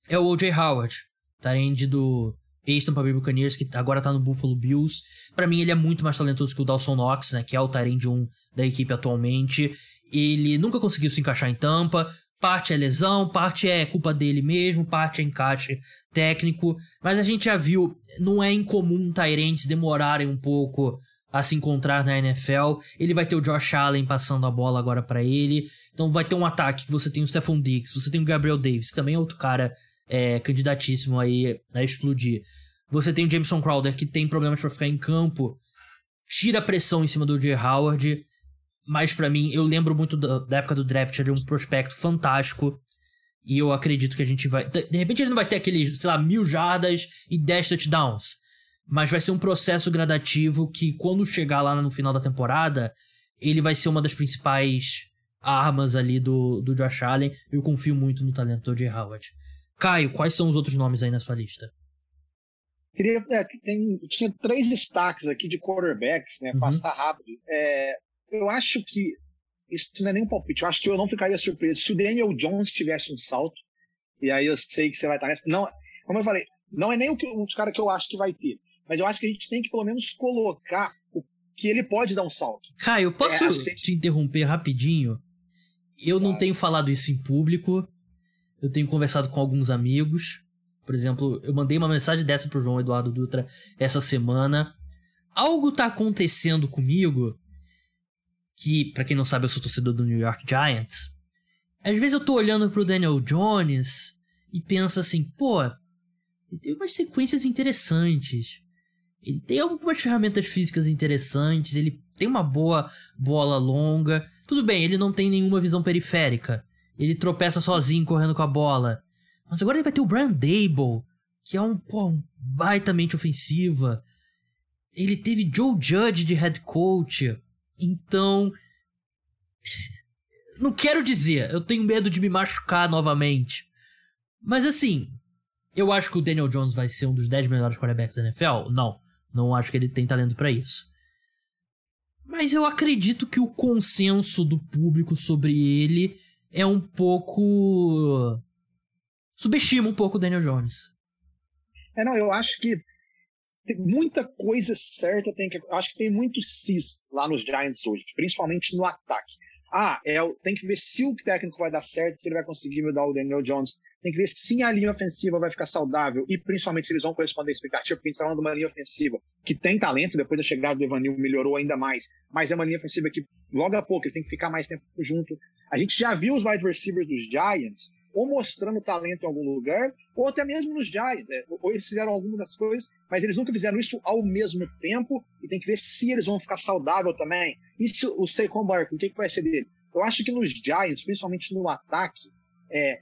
[SPEAKER 1] é o O.J. Howard, tá? do, ex-Tampa Bay Buccaneers, que agora tá no Buffalo Bills. para mim, ele é muito mais talentoso que o Dawson Knox, né? Que é o Tyrande 1 da equipe atualmente. Ele nunca conseguiu se encaixar em Tampa. Parte é lesão, parte é culpa dele mesmo, parte é encaixe técnico. Mas a gente já viu, não é incomum Tyrants demorarem um pouco a se encontrar na NFL. Ele vai ter o Josh Allen passando a bola agora para ele. Então vai ter um ataque que você tem o Stephon Diggs, você tem o Gabriel Davis, que também é outro cara é, candidatíssimo aí a explodir. Você tem o Jameson Crowder, que tem problemas para ficar em campo, tira a pressão em cima do J. Howard, mas para mim, eu lembro muito da, da, época do draft, ele é um prospecto fantástico, e eu acredito que a gente vai... De, de repente ele não vai ter aqueles, sei lá, mil jardas e 10 touchdowns, mas vai ser um processo gradativo que quando chegar lá no final da temporada, ele vai ser uma das principais armas ali do, do Josh Allen. Eu confio muito no talento do J. Howard. Caio, quais são os outros nomes aí na sua lista?
[SPEAKER 2] Queria, é, tem, tinha três destaques aqui de quarterbacks, né? Uhum. Passar rápido. É, eu acho que isso não é nem um palpite. Eu acho que eu não ficaria surpreso se o Daniel Jones tivesse um salto. E aí eu sei que você vai estar nessa. Não, como eu falei, não é nem o que, um dos caras que eu acho que vai ter. Mas eu acho que a gente tem que pelo menos colocar o que ele pode dar um salto.
[SPEAKER 1] Caio, posso é, gente... te interromper rapidinho? Eu claro. não tenho falado isso em público, eu tenho conversado com alguns amigos. Por exemplo, eu mandei uma mensagem dessa pro João Eduardo Dutra essa semana. Algo tá acontecendo comigo que, para quem não sabe, eu sou torcedor do New York Giants. Às vezes eu tô olhando pro Daniel Jones e penso assim, pô, ele tem umas sequências interessantes. Ele tem algumas ferramentas físicas interessantes, ele tem uma boa bola longa. Tudo bem, ele não tem nenhuma visão periférica. Ele tropeça sozinho correndo com a bola. Mas agora ele vai ter o Brian Dable, que é um, pô, um baita mente ofensiva. Ele teve Joe Judge de head coach. Então, Não quero dizer, eu tenho medo de me machucar novamente. Mas assim, eu acho que o Daniel Jones vai ser um dos 10 melhores quarterbacks da NFL? Não. Não acho que ele tem talento para isso. Mas eu acredito que o consenso do público sobre ele é um pouco. subestima um pouco o Daniel Jones.
[SPEAKER 2] É, não, eu acho que muita coisa certa tem que. Acho que tem muito cis lá nos Giants hoje, principalmente no ataque. Ah, é, tem que ver se o técnico vai dar certo, se ele vai conseguir mudar o Daniel Jones. Tem que ver se a linha ofensiva vai ficar saudável e principalmente se eles vão corresponder à expectativa, porque a gente está falando de uma linha ofensiva que tem talento, depois da chegada do Evanil melhorou ainda mais, mas é uma linha ofensiva que logo a pouco eles têm que ficar mais tempo junto. A gente já viu os wide receivers dos Giants ou mostrando talento em algum lugar, ou até mesmo nos Giants. Né? Ou eles fizeram alguma das coisas, mas eles nunca fizeram isso ao mesmo tempo, e tem que ver se eles vão ficar saudável também. Se o Saquon Barkley, o que, que vai ser dele? Eu acho que nos Giants, principalmente no ataque, é,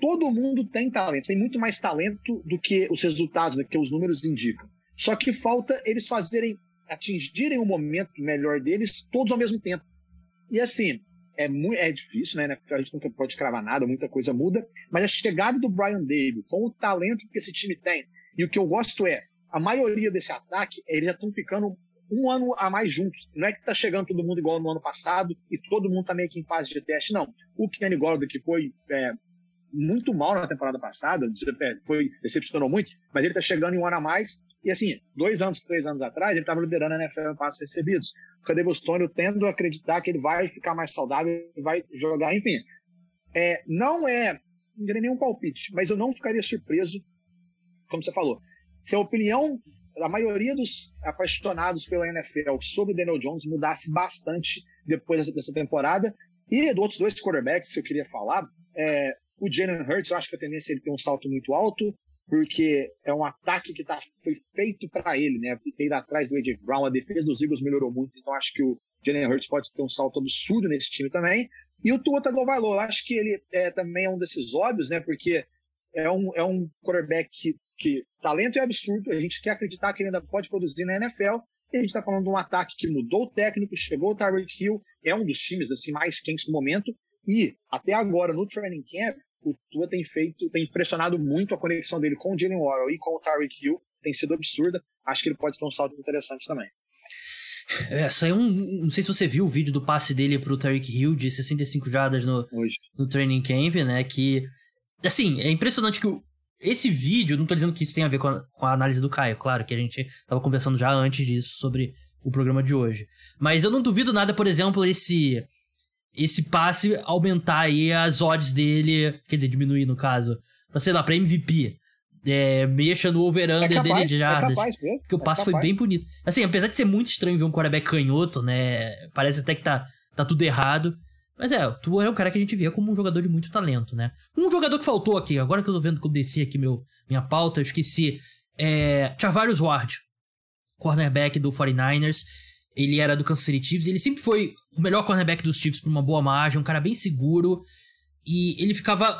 [SPEAKER 2] todo mundo tem talento, tem muito mais talento do que os resultados, do que os números indicam. Só que falta eles fazerem, atingirem o momento melhor deles todos ao mesmo tempo. E assim, é, muito, é difícil, né, né? Porque a gente nunca pode cravar nada, muita coisa muda. Mas a chegada do Brian David, com o talento que esse time tem, e o que eu gosto é, a maioria desse ataque, eles já estão ficando um ano a mais juntos. Não é que tá chegando todo mundo igual no ano passado e todo mundo tá meio que em fase de teste, não. O Kenny Gordon, que foi é, muito mal na temporada passada, foi, decepcionou muito, mas ele tá chegando em um ano a mais e assim, dois anos, três anos atrás, ele estava liderando a NFL em passos recebidos. O Stone, eu tendo a acreditar que ele vai ficar mais saudável e vai jogar, enfim. É, não é, não nenhum palpite, mas eu não ficaria surpreso, como você falou. Se a opinião da maioria dos apaixonados pela NFL sobre Daniel Jones mudasse bastante depois dessa temporada, e dos outros dois quarterbacks que eu queria falar, é, o Jalen Hurts, eu acho que a tendência é ele ter um salto muito alto, porque é um ataque que tá, foi feito para ele, né? Ido atrás do AJ Brown, a defesa dos Eagles melhorou muito, então acho que o Jalen Hurts pode ter um salto absurdo nesse time também. E o Tua Tagovailoa, eu acho que ele é, também é um desses óbvios, né? Porque é um, é um quarterback que, que talento é absurdo, a gente quer acreditar que ele ainda pode produzir na NFL, e a gente está falando de um ataque que mudou o técnico, chegou o Tyreek Hill, é um dos times assim mais quentes do momento, e até agora no training camp o Tua tem feito, tem impressionado muito a conexão dele com o Jalen Warren e com o Tyreek Hill, tem sido absurda. Acho que ele pode ter um salto interessante também.
[SPEAKER 1] É, saiu um. Não sei se você viu o vídeo do passe dele pro Tyreek Hill de 65 jardas no, no training camp, né? Que. Assim, é impressionante que o, esse vídeo, não tô dizendo que isso tem a ver com a, com a análise do Caio, claro, que a gente tava conversando já antes disso sobre o programa de hoje. Mas eu não duvido nada, por exemplo, esse esse passe aumentar aí as odds dele, quer dizer, diminuir no caso, pra, sei lá, pra MVP. É, mexa no over-under é dele de jardas. É capaz mesmo. Porque o é passe é foi bem bonito. Assim, apesar de ser muito estranho ver um quarterback canhoto, né? Parece até que tá, tá tudo errado. Mas é, tu é um cara que a gente via como um jogador de muito talento, né? Um jogador que faltou aqui, agora que eu tô vendo que eu desci aqui meu, minha pauta, eu esqueci. É. Charvarius Ward, cornerback do 49ers. Ele era do Kansas City Chiefs, ele sempre foi o melhor cornerback dos Chiefs por uma boa margem, um cara bem seguro. E ele ficava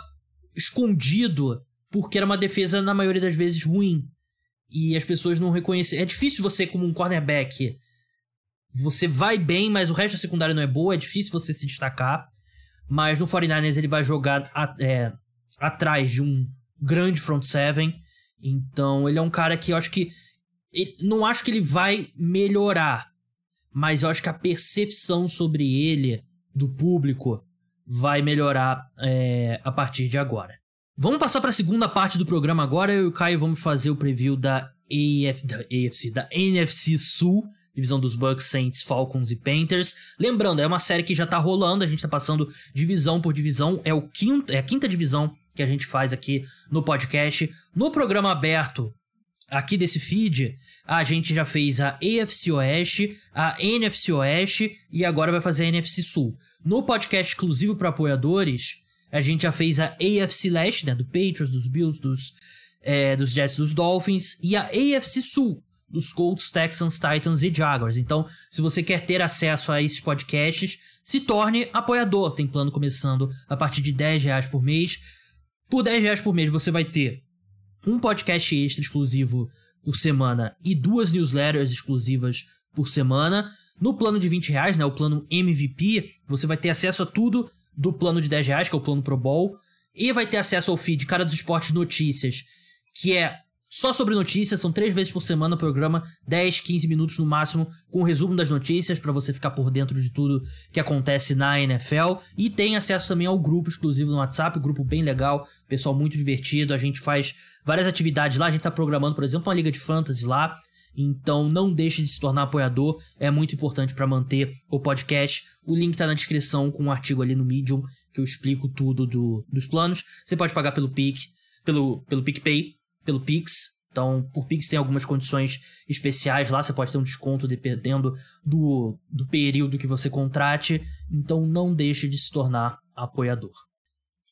[SPEAKER 1] escondido porque era uma defesa, na maioria das vezes, ruim. E as pessoas não reconhecem. É difícil você, como um cornerback, você vai bem, mas o resto da secundária não é boa, é difícil você se destacar. Mas no 49ers ele vai jogar a, é, atrás de um grande front seven. Então ele é um cara que eu acho que. Não acho que ele vai melhorar mas eu acho que a percepção sobre ele do público vai melhorar é, a partir de agora. Vamos passar para a segunda parte do programa agora. Eu e o Caio vamos fazer o preview da, AF, da AFC, da NFC Sul, divisão dos Bucks, Saints, Falcons e Panthers. Lembrando, é uma série que já tá rolando, a gente tá passando divisão por divisão, é o quinto, é a quinta divisão que a gente faz aqui no podcast. No programa aberto, aqui desse feed, a gente já fez a AFC Oeste, a NFC Oeste e agora vai fazer a NFC Sul. No podcast exclusivo para apoiadores, a gente já fez a AFC Leste, né, do Patriots, dos Bills, dos, é, dos Jets, dos Dolphins, e a AFC Sul, dos Colts, Texans, Titans e Jaguars. Então, se você quer ter acesso a esses podcasts, se torne apoiador. Tem plano começando a partir de 10 reais por mês. Por 10 reais por mês você vai ter um podcast extra exclusivo por semana e duas newsletters exclusivas por semana. No plano de 20 reais, né, o plano MVP, você vai ter acesso a tudo do plano de 10 reais, que é o plano Pro Bowl, e vai ter acesso ao feed Cara dos Esportes Notícias, que é só sobre notícias, são três vezes por semana o programa, 10, 15 minutos no máximo, com o resumo das notícias, para você ficar por dentro de tudo que acontece na NFL. E tem acesso também ao grupo exclusivo no WhatsApp, grupo bem legal, pessoal muito divertido. A gente faz várias atividades lá, a gente tá programando, por exemplo, uma liga de fantasy lá. Então não deixe de se tornar apoiador, é muito importante para manter o podcast. O link tá na descrição com um artigo ali no Medium que eu explico tudo do, dos planos. Você pode pagar pelo Pic, pelo, pelo PicPay, pelo Pix. Então, por Pix tem algumas condições especiais lá, você pode ter um desconto dependendo do, do período que você contrate. Então, não deixe de se tornar apoiador.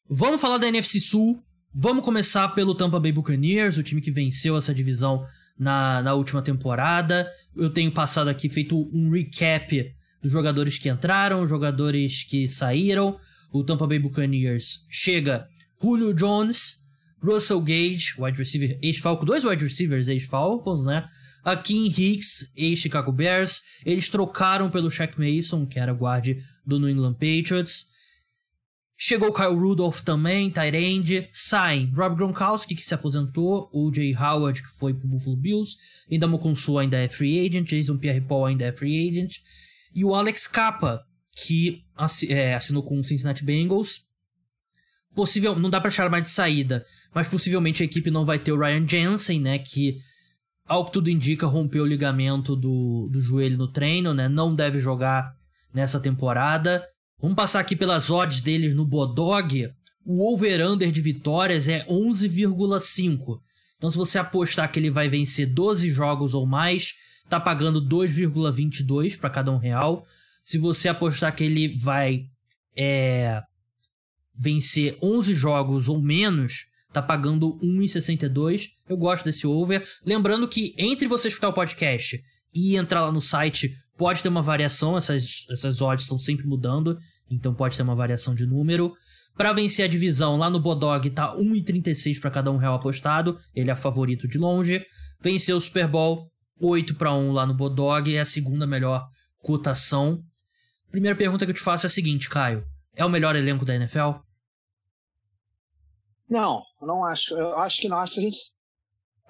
[SPEAKER 1] Vamos falar da NFC Sul. Vamos começar pelo Tampa Bay Buccaneers, o time que venceu essa divisão na, na última temporada. Eu tenho passado aqui, feito um recap dos jogadores que entraram, jogadores que saíram. O Tampa Bay Buccaneers chega Julio Jones, Russell Gage, wide receiver ex-Falcon, dois wide receivers ex-Falcons, né? A Kim Hicks, ex-Chicago Bears. Eles trocaram pelo Shaq Mason, que era guarde do New England Patriots. Chegou Kyle Rudolph também, Tyrande. Saem Rob Gronkowski, que se aposentou. O Jay Howard, que foi pro Buffalo Bills. Indamo Consu ainda é free agent. Jason Pierre-Paul ainda é free agent. E o Alex Capa, que é, assinou com o Cincinnati Bengals. Possível, não dá para chamar de saída, mas possivelmente a equipe não vai ter o Ryan Jensen, né, que ao que tudo indica rompeu o ligamento do, do joelho no treino, né, não deve jogar nessa temporada. Vamos passar aqui pelas odds deles no Bodog. O over-under de vitórias é 11,5. Então, se você apostar que ele vai vencer 12 jogos ou mais, tá pagando 2,22 para cada um real. Se você apostar que ele vai é, vencer 11 jogos ou menos, tá pagando 1,62. Eu gosto desse over. Lembrando que entre você escutar o podcast e entrar lá no site, pode ter uma variação, essas, essas odds estão sempre mudando, então pode ter uma variação de número. Para vencer a divisão, lá no Bodog tá 1,36 para cada um real apostado, ele é favorito de longe. Venceu o Super Bowl 8 para 1 lá no Bodog, é a segunda melhor cotação. Primeira pergunta que eu te faço é a seguinte, Caio: é o melhor elenco da NFL?
[SPEAKER 2] Não, não acho. Eu acho que não. Acho que a gente.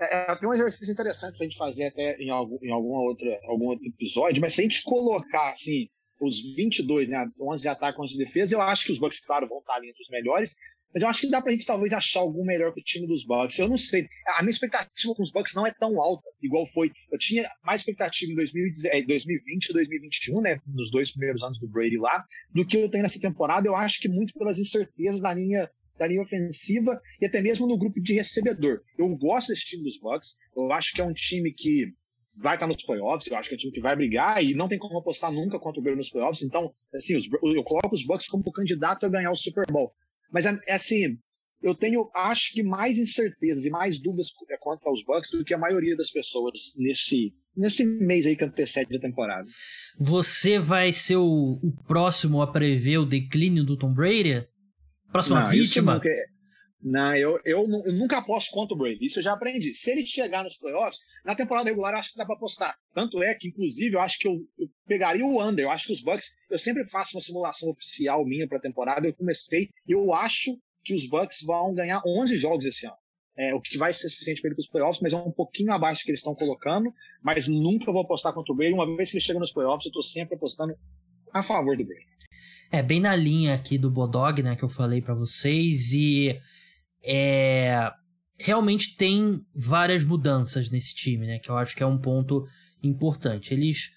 [SPEAKER 2] É, é, tem um exercício interessante pra gente fazer até em algum, em alguma outra, algum outro episódio, mas se a gente colocar assim, os 22, né, 11 de ataque, 11 de defesa, eu acho que os Bucks, claro, vão estar entre os melhores, mas eu acho que dá pra gente talvez achar algum melhor que o time dos Bucks. Eu não sei. A minha expectativa com os Bucks não é tão alta, igual foi. Eu tinha mais expectativa em 2020 e 2021, né, nos dois primeiros anos do Brady lá, do que eu tenho nessa temporada. Eu acho que muito pelas incertezas da linha da linha ofensiva e até mesmo no grupo de recebedor. Eu gosto desse time dos Bucks. Eu acho que é um time que vai estar nos playoffs. Eu acho que é um time que vai brigar e não tem como apostar nunca contra o Bears nos playoffs. Então, assim, os, eu coloco os Bucks como candidato a ganhar o Super Bowl. Mas, é, é assim, eu tenho, acho que mais incertezas e mais dúvidas quanto aos Bucks do que a maioria das pessoas nesse, nesse mês aí que antecede a temporada.
[SPEAKER 1] Você vai ser o, o próximo a prever o declínio do Tom Brady? Próxima não, vítima?
[SPEAKER 2] Não, eu, eu, eu, nunca aposto contra o Brady. Isso eu já aprendi. Se ele chegar nos playoffs, na temporada regular eu acho que dá para apostar. Tanto é que, inclusive, eu acho que eu, eu, pegaria o under. Eu acho que os Bucks. Eu sempre faço uma simulação oficial minha para a temporada. Eu comecei. Eu acho que os Bucks vão ganhar 11 jogos esse ano. É, o que vai ser suficiente para ele para os playoffs, mas é um pouquinho abaixo do que eles estão colocando. Mas nunca vou apostar contra o Brady. Uma vez que ele chega nos playoffs, eu estou sempre apostando a favor do Brady.
[SPEAKER 1] É bem na linha aqui do Bodog, né, que eu falei para vocês e é realmente tem várias mudanças nesse time, né, que eu acho que é um ponto importante. Eles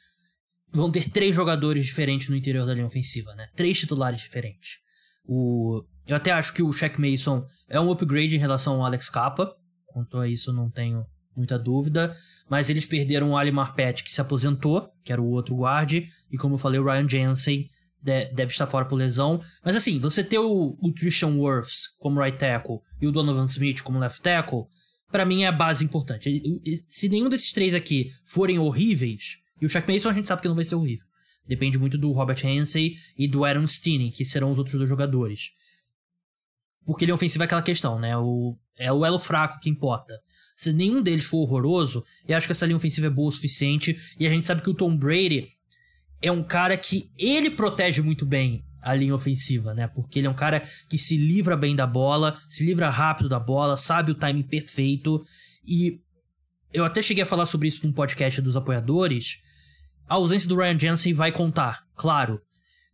[SPEAKER 1] vão ter três jogadores diferentes no interior da linha ofensiva, né? Três titulares diferentes. O eu até acho que o Shaq Mason é um upgrade em relação ao Alex Capa. Quanto a isso, não tenho muita dúvida. Mas eles perderam o Ali Marpet, que se aposentou, que era o outro guarde. E como eu falei, o Ryan Jensen, deve estar fora por lesão. Mas assim, você ter o, o Wirfs como right tackle e o Donovan Smith como left tackle, para mim é a base importante. Se nenhum desses três aqui forem horríveis, e o Shaq Mason a gente sabe que não vai ser horrível. Depende muito do Robert Hensey e do Aaron Stinney, que serão os outros dois jogadores. Porque ele é ofensivo é aquela questão, né? O, é o elo fraco que importa. Se nenhum deles for horroroso, eu acho que essa linha ofensiva é boa o suficiente. E a gente sabe que o Tom Brady é um cara que ele protege muito bem a linha ofensiva, né? Porque ele é um cara que se livra bem da bola, se livra rápido da bola, sabe o timing perfeito. E eu até cheguei a falar sobre isso num podcast dos apoiadores. A ausência do Ryan Jensen vai contar, claro.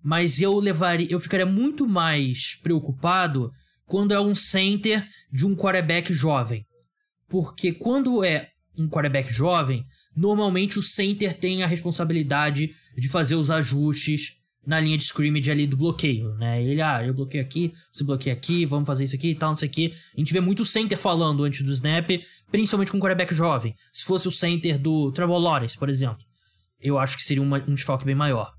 [SPEAKER 1] Mas eu levaria, eu ficaria muito mais preocupado quando é um center de um quarterback jovem. Porque quando é um quarterback jovem, normalmente o center tem a responsabilidade de fazer os ajustes na linha de scrimmage ali do bloqueio, né? Ele, ah, eu bloqueio aqui, você bloqueia aqui, vamos fazer isso aqui e tal, não sei o que. A gente vê muito o center falando antes do snap, principalmente com um quarterback jovem. Se fosse o center do Trevor Lawrence, por exemplo, eu acho que seria uma, um desfalque bem maior.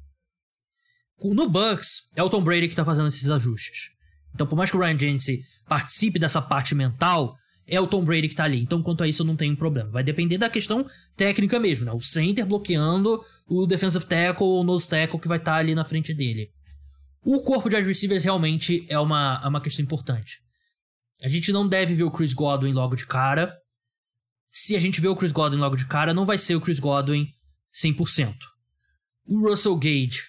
[SPEAKER 1] No Bucks, é o Tom Brady que tá fazendo esses ajustes. Então, por mais que o Ryan Jensen participe dessa parte mental, é o Tom Brady que tá ali. Então, quanto a isso, eu não tenho problema. Vai depender da questão técnica mesmo, né? O center bloqueando o defensive tackle ou o nose tackle que vai estar tá ali na frente dele. O corpo de wide receivers realmente é uma, é uma questão importante. A gente não deve ver o Chris Godwin logo de cara. Se a gente vê o Chris Godwin logo de cara, não vai ser o Chris Godwin 100%. O Russell Gage,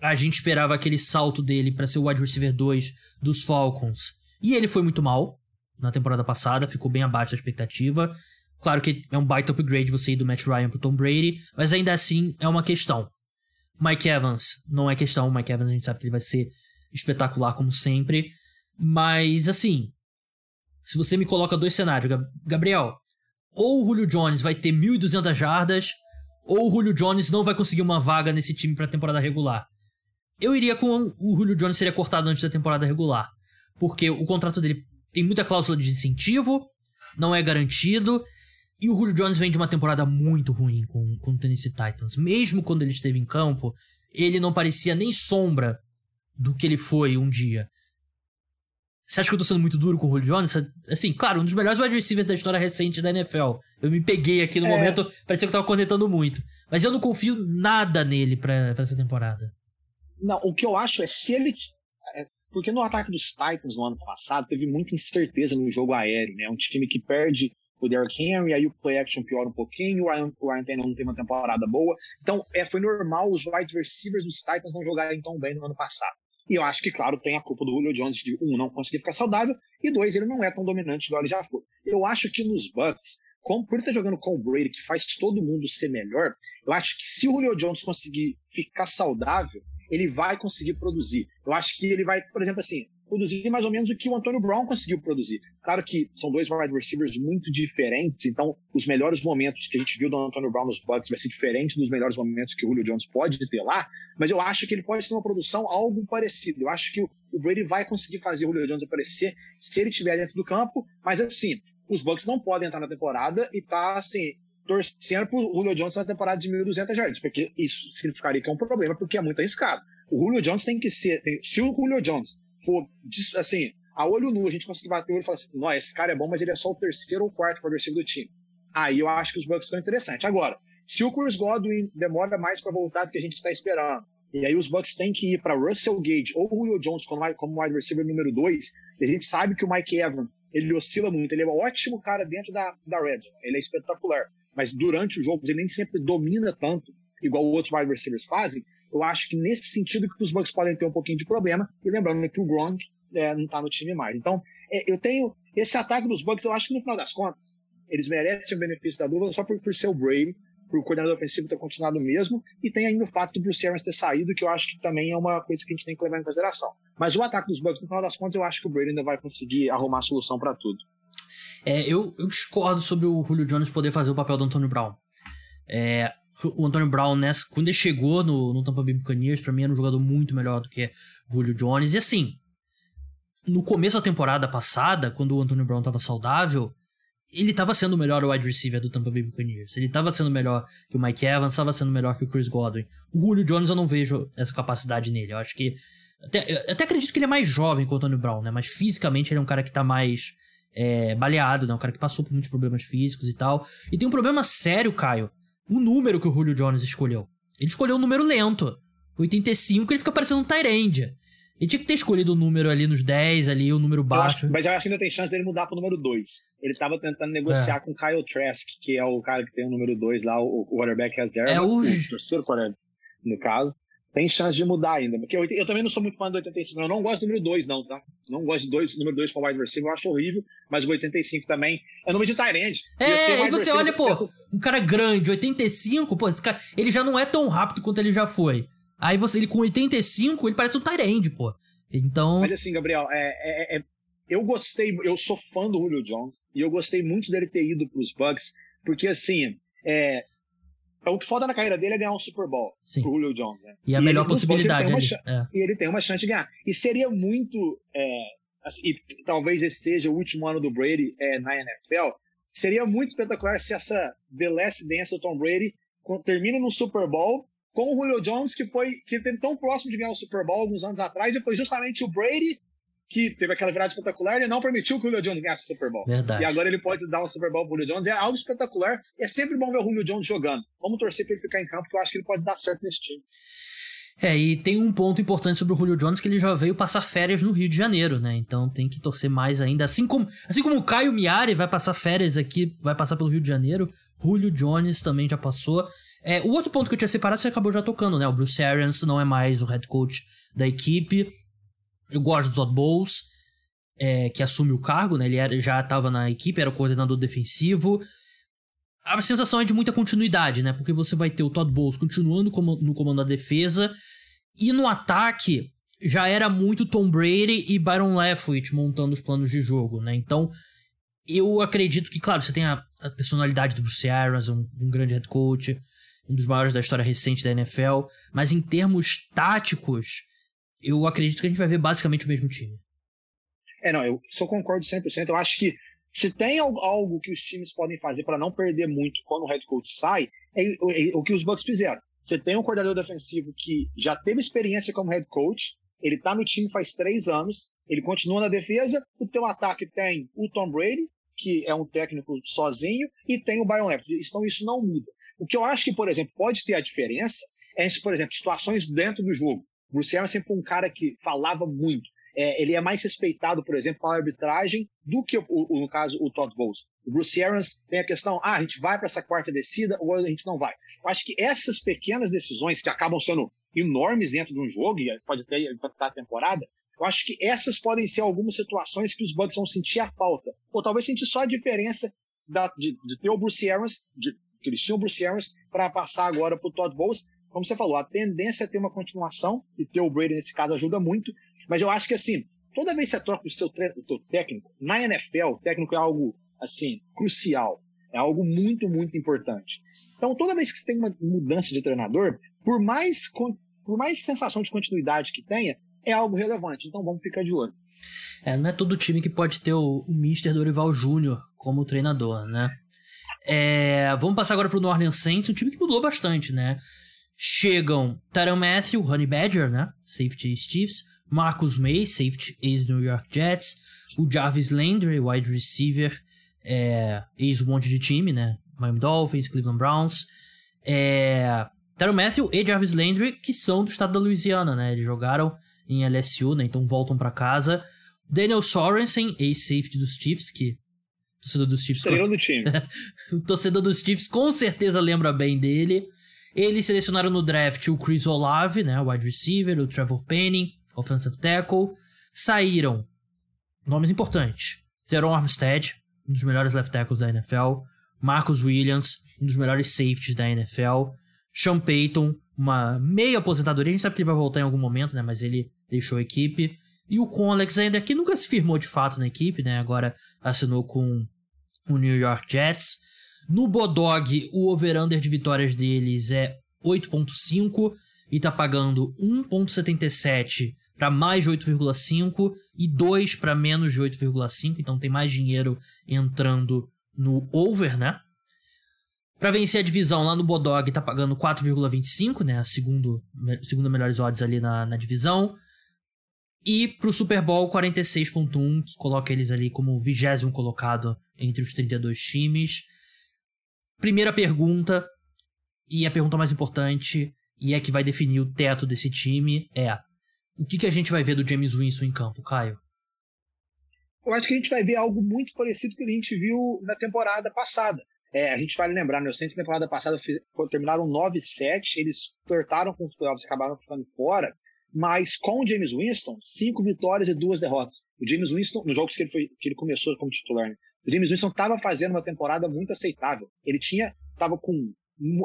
[SPEAKER 1] a gente esperava aquele salto dele para ser o wide receiver 2 dos Falcons. E ele foi muito mal na temporada passada, ficou bem abaixo da expectativa. Claro que é um baita upgrade você ir do Matt Ryan pro Tom Brady, mas ainda assim é uma questão. Mike Evans não é questão, Mike Evans a gente sabe que ele vai ser espetacular como sempre, mas assim, se você me coloca dois cenários, Gabriel, ou o Julio Jones vai ter 1.200 jardas, ou o Julio Jones não vai conseguir uma vaga nesse time para temporada regular. Eu iria com o Julio Jones seria cortado antes da temporada regular, porque o contrato dele tem muita cláusula de incentivo, não é garantido. E o Julio Jones vem de uma temporada muito ruim com, com o Tennessee Titans. Mesmo quando ele esteve em campo, ele não parecia nem sombra do que ele foi um dia. Você acha que eu tô sendo muito duro com o Julio Jones? Assim, claro, um dos melhores wide receivers da história recente da NFL. Eu me peguei aqui no é. momento, parecia que eu tava conectando muito. Mas eu não confio nada nele pra, pra essa temporada.
[SPEAKER 2] Não, o que eu acho é se ele porque no ataque dos Titans no ano passado teve muita incerteza no jogo aéreo, né? Um time que perde o Derrick Henry, aí o play action piora um pouquinho, o Ryan, Ryan Tannehill não tem uma temporada boa. Então, é, foi normal os wide receivers dos Titans não jogarem tão bem no ano passado. E eu acho que, claro, tem a culpa do Julio Jones de, um, não conseguir ficar saudável, e dois, ele não é tão dominante igual ele já foi. Eu acho que nos Bucks, como, por ele estar jogando com o Brady, que faz todo mundo ser melhor, eu acho que se o Julio Jones conseguir ficar saudável, ele vai conseguir produzir. Eu acho que ele vai, por exemplo, assim, produzir mais ou menos o que o Antônio Brown conseguiu produzir. Claro que são dois wide receivers muito diferentes, então os melhores momentos que a gente viu do Antônio Brown nos Bucks vai ser diferente dos melhores momentos que o Julio Jones pode ter lá, mas eu acho que ele pode ter uma produção algo parecido. Eu acho que o Brady vai conseguir fazer o Julio Jones aparecer se ele estiver dentro do campo, mas assim, os Bucks não podem entrar na temporada e tá assim, torcendo pro Julio Jones na temporada de 1.200 jardas, porque isso significaria que é um problema, porque é muito arriscado. O Julio Jones tem que ser. Tem, se o Julio Jones for, assim, a olho nu, a gente conseguir bater o olho e falar assim: esse cara é bom, mas ele é só o terceiro ou quarto progressivo do time. Aí eu acho que os Bucks estão interessantes. Agora, se o Chris Godwin demora mais para voltar do que a gente está esperando, e aí os Bucks têm que ir para Russell Gage ou Julio Jones como, wide receiver número 2, e a gente sabe que o Mike Evans, ele oscila muito, ele é um ótimo cara dentro da, da red ele é espetacular mas durante o jogo ele nem sempre domina tanto, igual outros wide receivers fazem. Eu acho que nesse sentido que os Bucks podem ter um pouquinho de problema, e lembrando que o Gronk é, não está no time mais. Então, é, eu tenho esse ataque dos Bucks, eu acho que no final das contas, eles merecem o benefício da dúvida só por, por ser o Brady, por o coordenador ofensivo ter continuado mesmo, e tem ainda o fato do Bruce Arians ter saído, que eu acho que também é uma coisa que a gente tem que levar em consideração. Mas o ataque dos Bucks, no final das contas, eu acho que o Brady ainda vai conseguir arrumar a solução para tudo.
[SPEAKER 1] É, eu, eu, discordo sobre o Julio Jones poder fazer o papel do Antônio Brown. É, o Antônio Brown, né, quando ele chegou no, no Tampa Bay Buccaneers, pra mim era um jogador muito melhor do que o Julio Jones. E assim, no começo da temporada passada, quando o Antônio Brown tava saudável, ele tava sendo o melhor wide receiver do Tampa Bay Buccaneers. Ele tava sendo melhor que o Mike Evans, tava sendo melhor que o Chris Godwin. O Julio Jones eu não vejo essa capacidade nele. Eu acho que. Até, até acredito que ele é mais jovem que o Antônio Brown, né? Mas fisicamente ele é um cara que tá mais é, baleado, né? Um cara que passou por muitos problemas físicos e tal. E tem um problema sério, Caio. O número que o Julio Jones escolheu. Ele escolheu um número lento. 85, ele fica parecendo um Tyrande. Ele tinha que ter escolhido o um número ali nos 10, ali, o um número baixo.
[SPEAKER 2] Eu acho, mas eu acho que ainda tem chance dele mudar pro número 2. Ele tava tentando negociar é. com o Kyle Trask, que é o cara que tem o número 2 lá, o, o quarterback reserva.
[SPEAKER 1] É o...
[SPEAKER 2] o terceiro quarterback, no caso. Tem chance de mudar ainda. Porque eu, eu, também não sou muito fã do 85. Eu não gosto do número 2, não, tá? Não gosto de dois, número 2 para wide receiver, eu acho horrível. Mas o 85 também é número de Tyrande.
[SPEAKER 1] É, e você olha, pô, um cara grande, 85, pô, esse cara, ele já não é tão rápido quanto ele já foi. Aí você, ele com 85, ele parece um Tyrande, pô. Então.
[SPEAKER 2] Mas assim, Gabriel, é, é, é, eu gostei, eu sou fã do Julio Jones, e eu gostei muito dele ter ido pros Bucks, porque assim, é, é, o que falta na carreira dele é ganhar um Super Bowl Sim. pro Julio Jones. Né?
[SPEAKER 1] E a e melhor possibilidade.
[SPEAKER 2] Ele é. E ele tem uma chance de ganhar. E seria muito. É, assim, e talvez esse seja o último ano do Brady é, na NFL. Seria muito espetacular se essa The Last Dance do Tom Brady termina no Super Bowl com o Julio Jones, que foi que teve tão próximo de ganhar o Super Bowl alguns anos atrás, e foi justamente o Brady que teve aquela virada espetacular e não permitiu que o Julio Jones ganhasse o Super Bowl.
[SPEAKER 1] Verdade.
[SPEAKER 2] E agora ele pode dar o Super Bowl pro Julio Jones. É algo espetacular. É sempre bom ver o Julio Jones jogando. Vamos torcer para ele ficar em campo, porque eu acho que ele pode dar certo nesse time.
[SPEAKER 1] É, e tem um ponto importante sobre o Julio Jones que ele já veio passar férias no Rio de Janeiro, né? Então tem que torcer mais ainda. Assim como, assim como o Caio Miari vai passar férias aqui, vai passar pelo Rio de Janeiro, Julio Jones também já passou. É, o outro ponto que eu tinha separado você acabou já tocando, né? O Bruce Arians não é mais o head coach da equipe. Eu gosto dos Todd Bowles é, que assume o cargo, né? Ele era, já estava na equipe, era o coordenador defensivo. A sensação é de muita continuidade, né? Porque você vai ter o Todd Bowles continuando no comando da defesa e no ataque já era muito Tom Brady e Byron Leftwich montando os planos de jogo, né? Então, eu acredito que, claro, você tem a, a personalidade do Bruce Arians, um, um grande head coach, um dos maiores da história recente da NFL, mas em termos táticos, eu acredito que a gente vai ver basicamente o mesmo time.
[SPEAKER 2] É, não, eu só concordo 100%. Eu acho que se tem algo que os times podem fazer para não perder muito quando o head coach sai, é, o que os Bucks fizeram. Você tem um coordenador defensivo que já teve experiência como head coach, ele está no time faz três anos, ele continua na defesa, o teu ataque tem o Tom Brady, que é um técnico sozinho, e tem o Byron Leftwich. Então isso não muda. O que eu acho que, por exemplo, pode ter a diferença é, por exemplo, situações dentro do jogo. Bruce Arians sempre foi um cara que falava muito é, ele é mais respeitado, por exemplo, pela arbitragem do que, o, o, no caso, o Todd Bowles. O Bruce Arians tem a questão, ah, a gente vai para essa quarta descida ou a gente não vai. Eu acho que essas pequenas decisões que acabam sendo enormes dentro de um jogo, e pode até impactar a temporada, eu acho que essas podem ser algumas situações que os Bucks vão sentir a falta. Ou talvez sentir só a diferença da, de, de, ter o Bruce Arians, de, que eles tinham o Bruce Arians, para passar agora para o Todd Bowles. Como você falou, a tendência é ter uma continuação, e ter o Brady nesse caso ajuda muito, mas eu acho que assim, toda vez que você troca o seu, o seu técnico, na NFL, o técnico é algo assim, crucial. É algo muito, muito importante. Então, toda vez que você tem uma mudança de treinador, por mais, por mais sensação de continuidade que tenha, é algo relevante. Então, vamos ficar de olho.
[SPEAKER 1] É, não é todo time que pode ter o, o Mr. Dorival Júnior como treinador, né? É, vamos passar agora pro New Orleans Saints, um time que mudou bastante, né? Chegam Tyron Matthew, Honey Badger, né? Safety Chiefs. Marcus May, safety, ex-New York Jets. O Jarvis Landry, wide receiver, é, ex-um monte de time, né? Miami Dolphins, Cleveland Browns. É, Tyron Matthew e Jarvis Landry, que são do estado da Louisiana, né? Eles jogaram em LSU, né? Então voltam para casa. Daniel Sorensen, ex-safety dos Chiefs, que torcedor dos Chiefs.
[SPEAKER 2] Estrela do time.
[SPEAKER 1] o torcedor dos Chiefs com certeza lembra bem dele. Eles selecionaram no draft o Chris Olave, né, wide receiver, o Trevor Penning, offensive tackle. Saíram nomes importantes. Teron Armstead, um dos melhores left tackles da NFL. Marcus Williams, um dos melhores safeties da NFL. Sean Payton, uma meia aposentadoria. A gente sabe que ele vai voltar em algum momento, né? Mas ele deixou a equipe. E o Con Alexander, que nunca se firmou de fato na equipe, né? Agora assinou com o New York Jets. No Bodog, o over-under de vitórias deles é 8.5 e tá pagando 1.77 para mais de 8,5 e 2 para menos de 8,5, então tem mais dinheiro entrando no over, né? Para vencer a divisão lá no Bodog tá pagando 4,25, né? Segundo, segunda melhores odds ali na, na divisão. E pro Super Bowl 46.1, que coloca eles ali como vigésimo colocado entre os 32 times. Primeira pergunta, e a pergunta mais importante, e é que vai definir o teto desse time, é: o que, que a gente vai ver do James Winston em campo, Caio?
[SPEAKER 2] Eu acho que a gente vai ver algo muito parecido com o que a gente viu na temporada passada. É, a gente vale lembrar, no né, Saints temporada passada foi, terminaram 9-7, eles flertaram com os playoffs e acabaram ficando fora, mas com o James Winston, cinco vitórias e duas derrotas. O James Winston, nos jogos que ele, foi, que ele começou como titular, né? O James Winston estava fazendo uma temporada muito aceitável. Ele tinha, estava com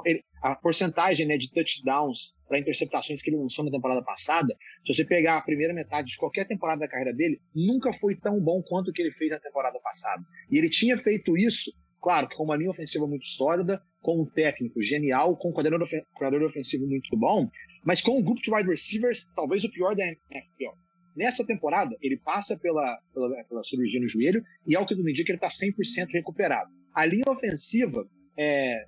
[SPEAKER 2] ele, a porcentagem né, de touchdowns para interceptações que ele lançou na temporada passada, se você pegar a primeira metade de qualquer temporada da carreira dele, nunca foi tão bom quanto o que ele fez na temporada passada. E ele tinha feito isso Claro com uma linha ofensiva muito sólida, com um técnico genial, com um coordenador ofensivo muito bom, mas com um grupo de wide receivers, talvez o pior da NFL. Nessa temporada, ele passa pela, pela, pela cirurgia no joelho e, ao que tudo indica, ele está 100% recuperado. A linha ofensiva é,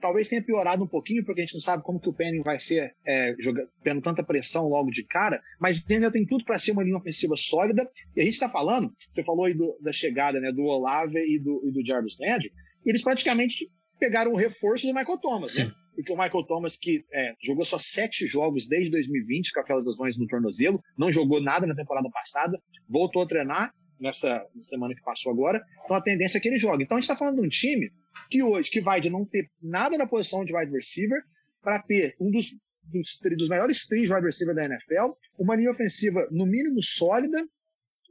[SPEAKER 2] talvez tenha piorado um pouquinho, porque a gente não sabe como que o Penning vai ser é, jogando, tendo tanta pressão logo de cara, mas ainda tem tudo para ser uma linha ofensiva sólida. E a gente está falando, você falou aí do, da chegada né, do Olave e do, e do Jarvis Landry, eles praticamente pegaram o reforço do Michael Thomas, né? Porque o Michael Thomas, que é, jogou só sete jogos desde 2020 com aquelas lesões no tornozelo, não jogou nada na temporada passada, voltou a treinar nessa semana que passou agora, então a tendência é que ele jogue. Então a gente está falando de um time que hoje que vai de não ter nada na posição de wide receiver para ter um dos, dos, dos melhores três wide receiver da NFL, uma linha ofensiva no mínimo sólida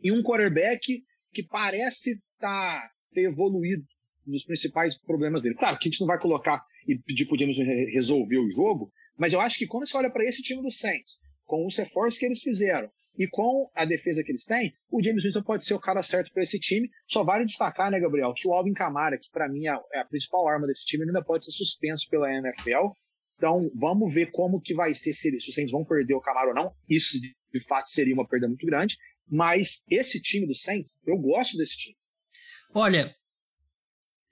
[SPEAKER 2] e um quarterback que parece tá, ter evoluído nos principais problemas dele. Claro que a gente não vai colocar e James resolver o jogo, mas eu acho que quando você olha para esse time do Saints, com os reforços que eles fizeram, e com a defesa que eles têm, o James Winston pode ser o cara certo para esse time. Só vale destacar, né, Gabriel, que o Alvin Kamara, que para mim é, é a principal arma desse time, ainda pode ser suspenso pela NFL. Então, vamos ver como que vai ser, se, se os Saints vão perder o Camaro ou não. Isso, de fato, seria uma perda muito grande. Mas esse time do Saints, eu gosto desse time.
[SPEAKER 1] Olha,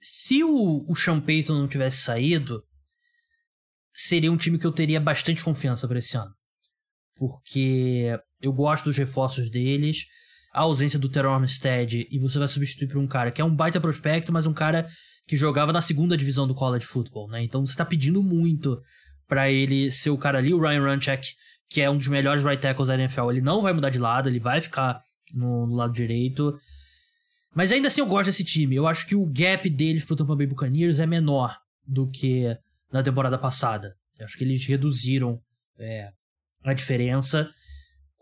[SPEAKER 1] se o, o Sean Payton não tivesse saído, seria um time que eu teria bastante confiança para esse ano. Porque eu gosto dos reforços deles. A ausência do Terror Armstead e você vai substituir por um cara que é um baita prospecto, mas um cara que jogava na segunda divisão do college football, né? Então você tá pedindo muito para ele ser o cara ali, o Ryan Runchak, que é um dos melhores right tackles da NFL. Ele não vai mudar de lado, ele vai ficar no, no lado direito. Mas ainda assim eu gosto desse time. Eu acho que o gap deles pro Tampa Bay Buccaneers é menor do que na temporada passada. Eu acho que eles reduziram é, a diferença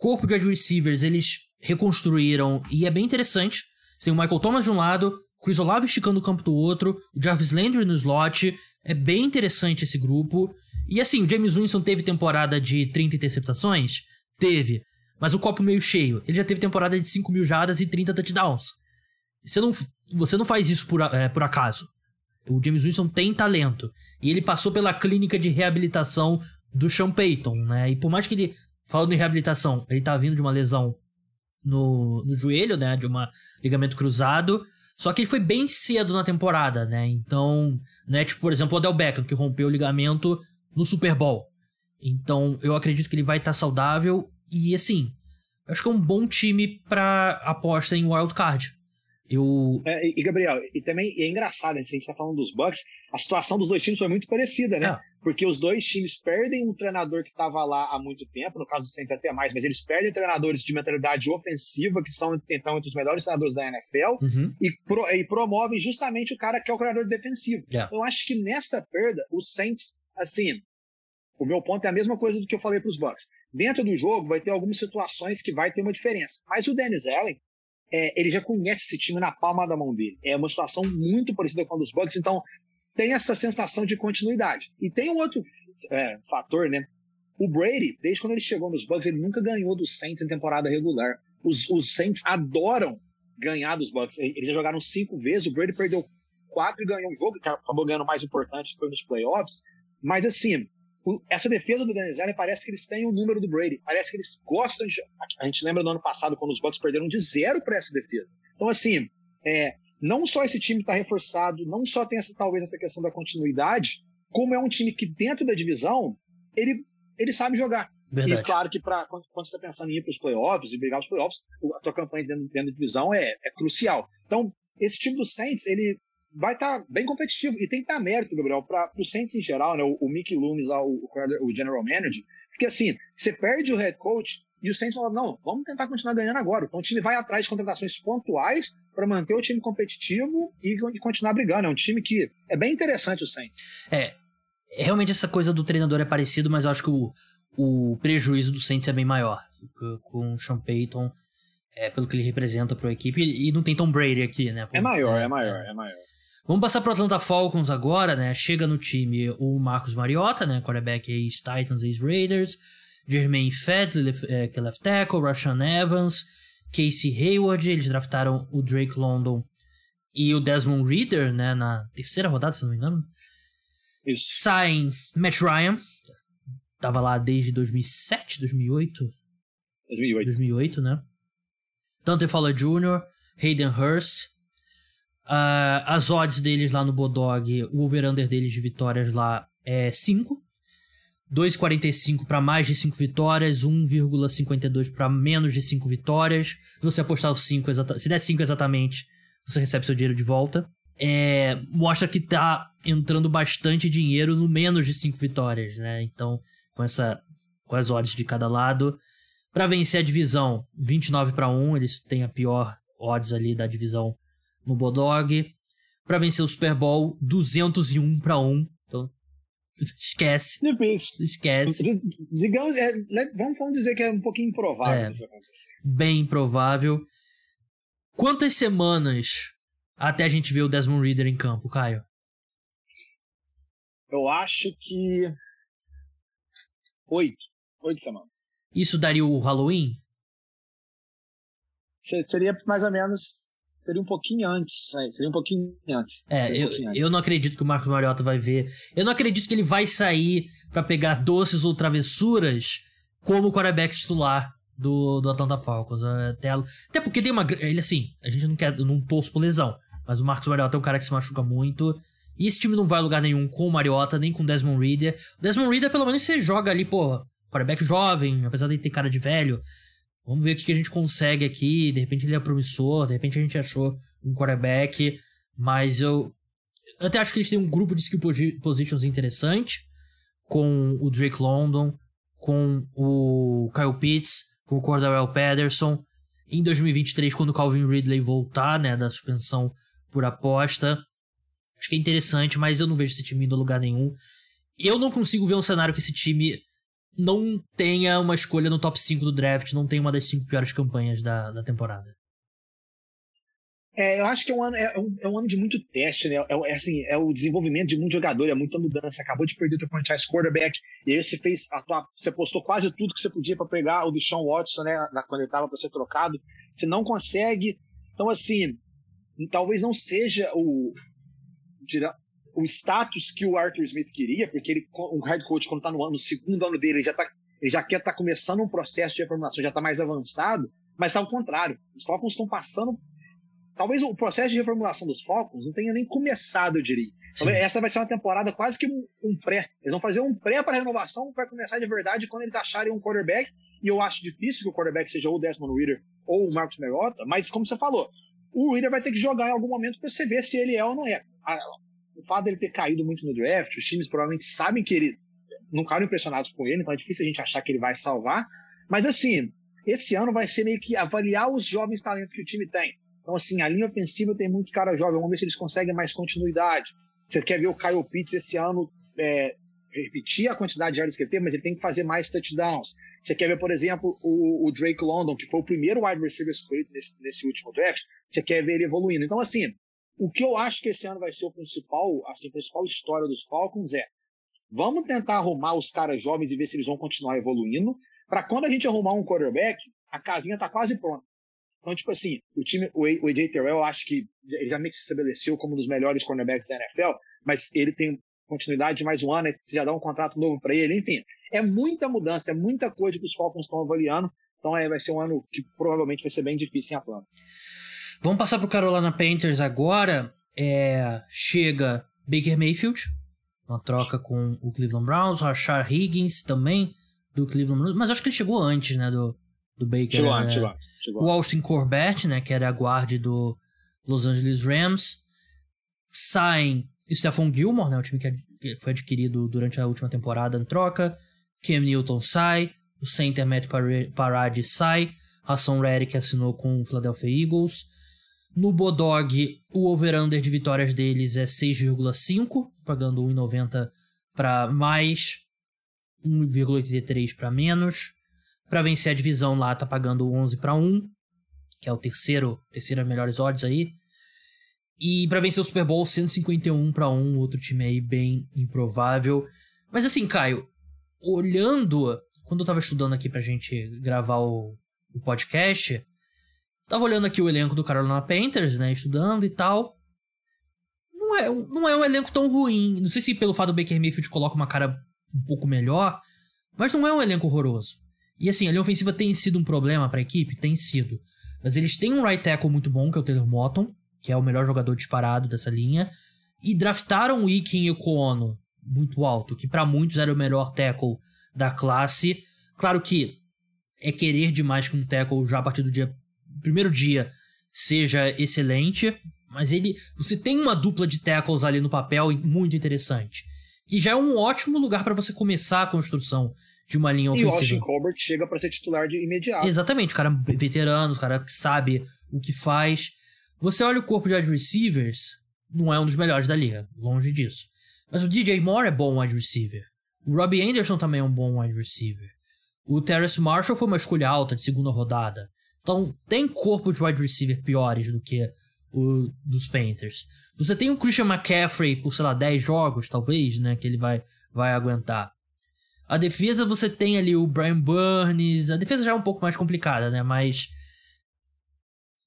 [SPEAKER 1] corpo de receivers eles reconstruíram e é bem interessante. Tem o Michael Thomas de um lado, Chris Olave esticando o campo do outro, o Jarvis Landry no slot. É bem interessante esse grupo. E assim, o James Winston teve temporada de 30 interceptações? Teve. Mas o copo meio cheio. Ele já teve temporada de 5 mil jardas e 30 touchdowns. Você não, você não faz isso por, é, por acaso. O James Winston tem talento. E ele passou pela clínica de reabilitação do Sean Payton, né? E por mais que ele Falando em reabilitação, ele tá vindo de uma lesão no, no joelho, né? De um ligamento cruzado. Só que ele foi bem cedo na temporada, né? Então, né? Tipo, por exemplo, o Odell Beckham, que rompeu o ligamento no Super Bowl. Então, eu acredito que ele vai estar tá saudável. E, assim, acho que é um bom time pra aposta em wild card. Eu...
[SPEAKER 2] É, e, Gabriel, e também é engraçado, né, se a gente tá falando dos Bucks, a situação dos dois times foi muito parecida, né? É. Porque os dois times perdem um treinador que estava lá há muito tempo, no caso do Saints até mais, mas eles perdem treinadores de mentalidade ofensiva, que são então entre os melhores treinadores da NFL, uhum. e, pro, e, promovem justamente o cara que é o treinador defensivo. Yeah. Eu acho que nessa perda, os Saints, assim, o meu ponto é a mesma coisa do que eu falei para os Bucks. Dentro do jogo vai ter algumas situações que vai ter uma diferença. Mas o Dennis Allen, é, ele já conhece esse time na palma da mão dele. É uma situação muito parecida com a dos Bucks, então tem essa sensação de continuidade. E tem um outro é, fator, né? O Brady, desde quando ele chegou nos Bucks, ele nunca ganhou dos Saints em temporada regular. Os, os Saints adoram ganhar dos Bucks. Eles já jogaram cinco vezes, o Brady perdeu quatro e ganhou um jogo, que acabou ganhando mais importante foi nos playoffs. Mas assim, essa defesa do Dennis Allen parece que eles têm o número do Brady. Parece que eles gostam de. A gente lembra do ano passado, quando os Bucks perderam de zero para essa defesa. Então, assim, é, não só esse time está reforçado, não só tem essa, talvez essa questão da continuidade, como é um time que dentro da divisão ele, ele sabe jogar. Verdade. E claro que pra, quando, quando você está pensando em ir para os playoffs e brigar os playoffs, a tua campanha dentro, dentro da divisão é, é crucial. Então, esse time do Saints, ele vai estar tá bem competitivo. E tem que dar mérito, Gabriel, para o Saints em geral, né? O, o Mickey Loomis, lá, o, o General Manager. Porque assim, você perde o head coach, E o Saints falou: não, vamos tentar continuar ganhando agora. Então o time vai atrás de contratações pontuais para manter o time competitivo e, e, continuar brigando. É um time que é bem interessante o Saints.
[SPEAKER 1] É, realmente essa coisa do treinador é parecido, mas eu acho que o, o prejuízo do Saints é bem maior com o Sean Payton, é, pelo que ele representa para a equipe. E não tem Tom Brady aqui, né?
[SPEAKER 2] é maior, é, é maior, é maior.
[SPEAKER 1] Vamos passar para Atlanta Falcons agora, né? Chega no time o Marcos Mariota, né? Quarterback ex-Titans, ex-Raiders. Jermaine Fett, é, que é left tackle. Rashan Evans. Casey Hayward. Eles draftaram o Drake London e o Desmond Reader, né? Na terceira rodada, se não me engano.
[SPEAKER 2] Isso.
[SPEAKER 1] Saem Matt Ryan. Tava lá desde 2007, 2008.
[SPEAKER 2] 2008.
[SPEAKER 1] 2008, né? Dante Fowler Jr., Hayden Hurst. Uh, as odds deles lá no Bodog, o over-under deles de vitórias lá é 5. 2,45 para mais de 5 vitórias, 1,52 para menos de 5 vitórias. Se você apostar os 5, se der 5 exatamente, você recebe seu dinheiro de volta. É, mostra que tá entrando bastante dinheiro no menos de 5 vitórias, né? Então, com essa com as odds de cada lado, para vencer a divisão, 29 para 1, eles têm a pior odds ali da divisão no Bodog. Para vencer o Super Bowl, 201 para 1. Então, esquece. Esquece.
[SPEAKER 2] Digamos, é, né, vamos, vamos dizer que é um pouquinho improvável é, isso acontecer.
[SPEAKER 1] Bem improvável. Quantas semanas até a gente ver o Desmond Reader em campo, Caio?
[SPEAKER 2] Eu acho que. Oito. Oito semanas.
[SPEAKER 1] Isso daria o Halloween?
[SPEAKER 2] Seria mais ou menos seria um pouquinho antes. É, seria um pouquinho antes.
[SPEAKER 1] É,
[SPEAKER 2] um
[SPEAKER 1] eu,
[SPEAKER 2] pouquinho
[SPEAKER 1] eu não acredito que o Marcos Mariota vai ver. Eu não acredito que ele vai sair para pegar doces ou travessuras como o quarterback titular do, do Atlanta Falcons. Até, até porque tem uma. Ele assim, a gente não quer. não torço por lesão. Mas o Marcos Mariota é um cara que se machuca muito. E esse time não vai a lugar nenhum com o Mariota, nem com o Desmond Reader. O Desmond Reader, pelo menos, você joga ali, pô, quarterback jovem, apesar de ter cara de velho. Vamos ver o que a gente consegue aqui. De repente ele é promissor, de repente a gente achou um quarterback. Mas eu, eu até acho que eles têm um grupo de skill positions interessante. Com o Drake London, com o Kyle Pitts, com o Cordarrelle Patterson. Em 2023, quando o Calvin Ridley voltar, né, da suspensão por aposta. Acho que é interessante, mas eu não vejo esse time indo a lugar nenhum. Eu não consigo ver um cenário que esse time não tenha uma escolha no top 5 do draft, não tenha uma das 5 piores campanhas da, da temporada.
[SPEAKER 2] É, eu acho que é um, ano, é, um, é um ano de muito teste, né? É, é, assim, é o desenvolvimento de muito jogador, é muita mudança. Acabou de perder o franchise quarterback, e aí você fez tua, você postou quase tudo que você podia para pegar o Deshaun Watson, né? quando ele estava para ser trocado. Você não consegue. Então, assim, talvez não seja o, o status que o Arthur Smith queria, porque ele, o head coach, quando está no, no, segundo ano dele, ele já, tá, ele já quer estar tá começando um processo de reformulação, já está mais avançado, mas está ao contrário. Os Falcons estão passando. Talvez o processo de reformulação dos Falcons não tenha nem começado, eu diria. Talvez essa vai ser uma temporada quase que um, um pré. Eles vão fazer um pré para a renovação, vai começar de verdade quando eles acharem um quarterback. E eu acho difícil que o quarterback seja ou o Desmond Reader ou o Marcus Mariota, mas como você falou, o Reader vai ter que jogar em algum momento para você ver se ele é ou não é o fato dele ter caído muito no draft, os times provavelmente sabem que ele não ficaram impressionados com ele, então é difícil a gente achar que ele vai salvar. Mas assim, esse ano vai ser meio que avaliar os jovens talentos que o time tem. Então, assim, a linha ofensiva tem muito cara jovem, vamos ver se eles conseguem mais continuidade. Você quer ver o Kyle Pitts esse ano é, repetir a quantidade de áreas que ele teve, mas ele tem que fazer mais touchdowns. Você quer ver, por exemplo, o, o Drake London, que foi o primeiro wide receiver escolhido nesse, nesse último draft, você quer ver ele evoluindo. Então, assim, o que eu acho que esse ano vai ser o principal, assim, a principal história dos Falcons é vamos tentar arrumar os caras jovens e ver se eles vão continuar evoluindo, para quando a gente arrumar um quarterback, a casinha tá quase pronta. Então, tipo assim, o time, o AJ Terrell, eu acho que ele já meio que se estabeleceu como um dos melhores cornerbacks da NFL, mas ele tem continuidade de mais um ano, você já dá um contrato novo para ele, enfim. É muita mudança, é muita coisa que os Falcons estão avaliando, então é, vai ser um ano que provavelmente vai ser bem difícil em Atlanta.
[SPEAKER 1] Vamos passar pro Carolina Panthers agora. É, chega Baker Mayfield, uma troca com o Cleveland Browns, Rashard Higgins também do Cleveland Browns, mas acho que ele chegou antes, né, do, do Baker.
[SPEAKER 2] Chegou, é, chegou,
[SPEAKER 1] chegou. O Austin Corbett, né, que era a guarda do Los Angeles Rams. Saem Stephon Gilmore, né, o time que foi adquirido durante a última temporada em troca. Cam Newton sai. o center Matt Parade sai, Hassan Reddick assinou com o Philadelphia Eagles. No Bodog, o over-under de vitórias deles é 6,5, pagando 1,90 para mais, 1,83 para menos. Para vencer a divisão lá, tá pagando 11 para 1, que é o terceiro, terceira melhores odds aí. E para vencer o Super Bowl, 151 para 1, outro time aí bem improvável. Mas assim, Caio, olhando, quando eu tava estudando aqui pra gente gravar o, o podcast, tava olhando aqui o elenco do Carolina Panthers, né, estudando e tal. Não é, não é um elenco tão ruim. Não sei se pelo fato do Baker Mayfield coloca uma cara um pouco melhor, mas não é um elenco horroroso. E assim, a linha ofensiva tem sido um problema para a equipe? Tem sido. Mas eles têm um right tackle muito bom, que é o Taylor Motton, que é o melhor jogador disparado dessa linha. E draftaram o Iken Ekono, muito alto, que para muitos era o melhor tackle da classe. Claro que é querer demais que um tackle já a partir do dia primeiro dia seja excelente, mas ele você tem uma dupla de tackles ali no papel muito interessante, que já é um ótimo lugar para você começar a construção de uma linha ofensiva. E o
[SPEAKER 2] Austin Colbert chega para ser titular de imediato.
[SPEAKER 1] Exatamente, o cara veterano, o cara sabe o que faz. Você olha o corpo de wide receivers, não é um dos melhores da liga, longe disso. Mas o DJ Moore é bom wide receiver. O Robbie Anderson também é um bom wide receiver. O Terrace Marshall foi uma escolha alta de segunda rodada. Então, tem corpo de wide receiver piores do que o dos Panthers. Você tem o Christian McCaffrey por, sei lá, 10 jogos, talvez, né? Que ele vai, vai aguentar. A defesa você tem ali o Brian Burns. A defesa já é um pouco mais complicada, né? Mas.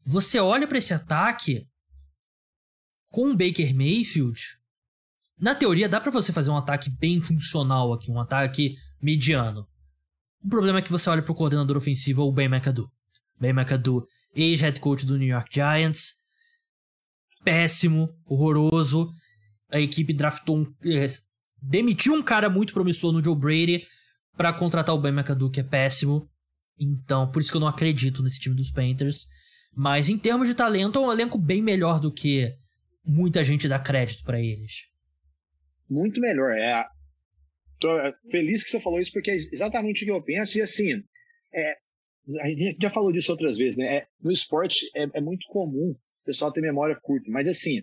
[SPEAKER 1] Você olha para esse ataque com o Baker Mayfield. Na teoria, dá para você fazer um ataque bem funcional aqui, um ataque mediano. O problema é que você olha pro coordenador ofensivo, o Ben McAdoo. Ben McAdoo, ex-head coach do New York Giants. Péssimo, horroroso. A equipe draftou um, é, demitiu um cara muito promissor no Joe Brady para contratar o Ben McAdoo, que é péssimo. Então, por isso que eu não acredito nesse time dos Panthers. Mas em termos de talento, é um elenco bem melhor do que muita gente dá crédito para eles.
[SPEAKER 2] Muito melhor. É, tô feliz que você falou isso, porque é exatamente o que eu penso. E assim, é, a gente já falou disso outras vezes, né? É, no esporte é, é, muito comum o pessoal ter memória curta, mas assim,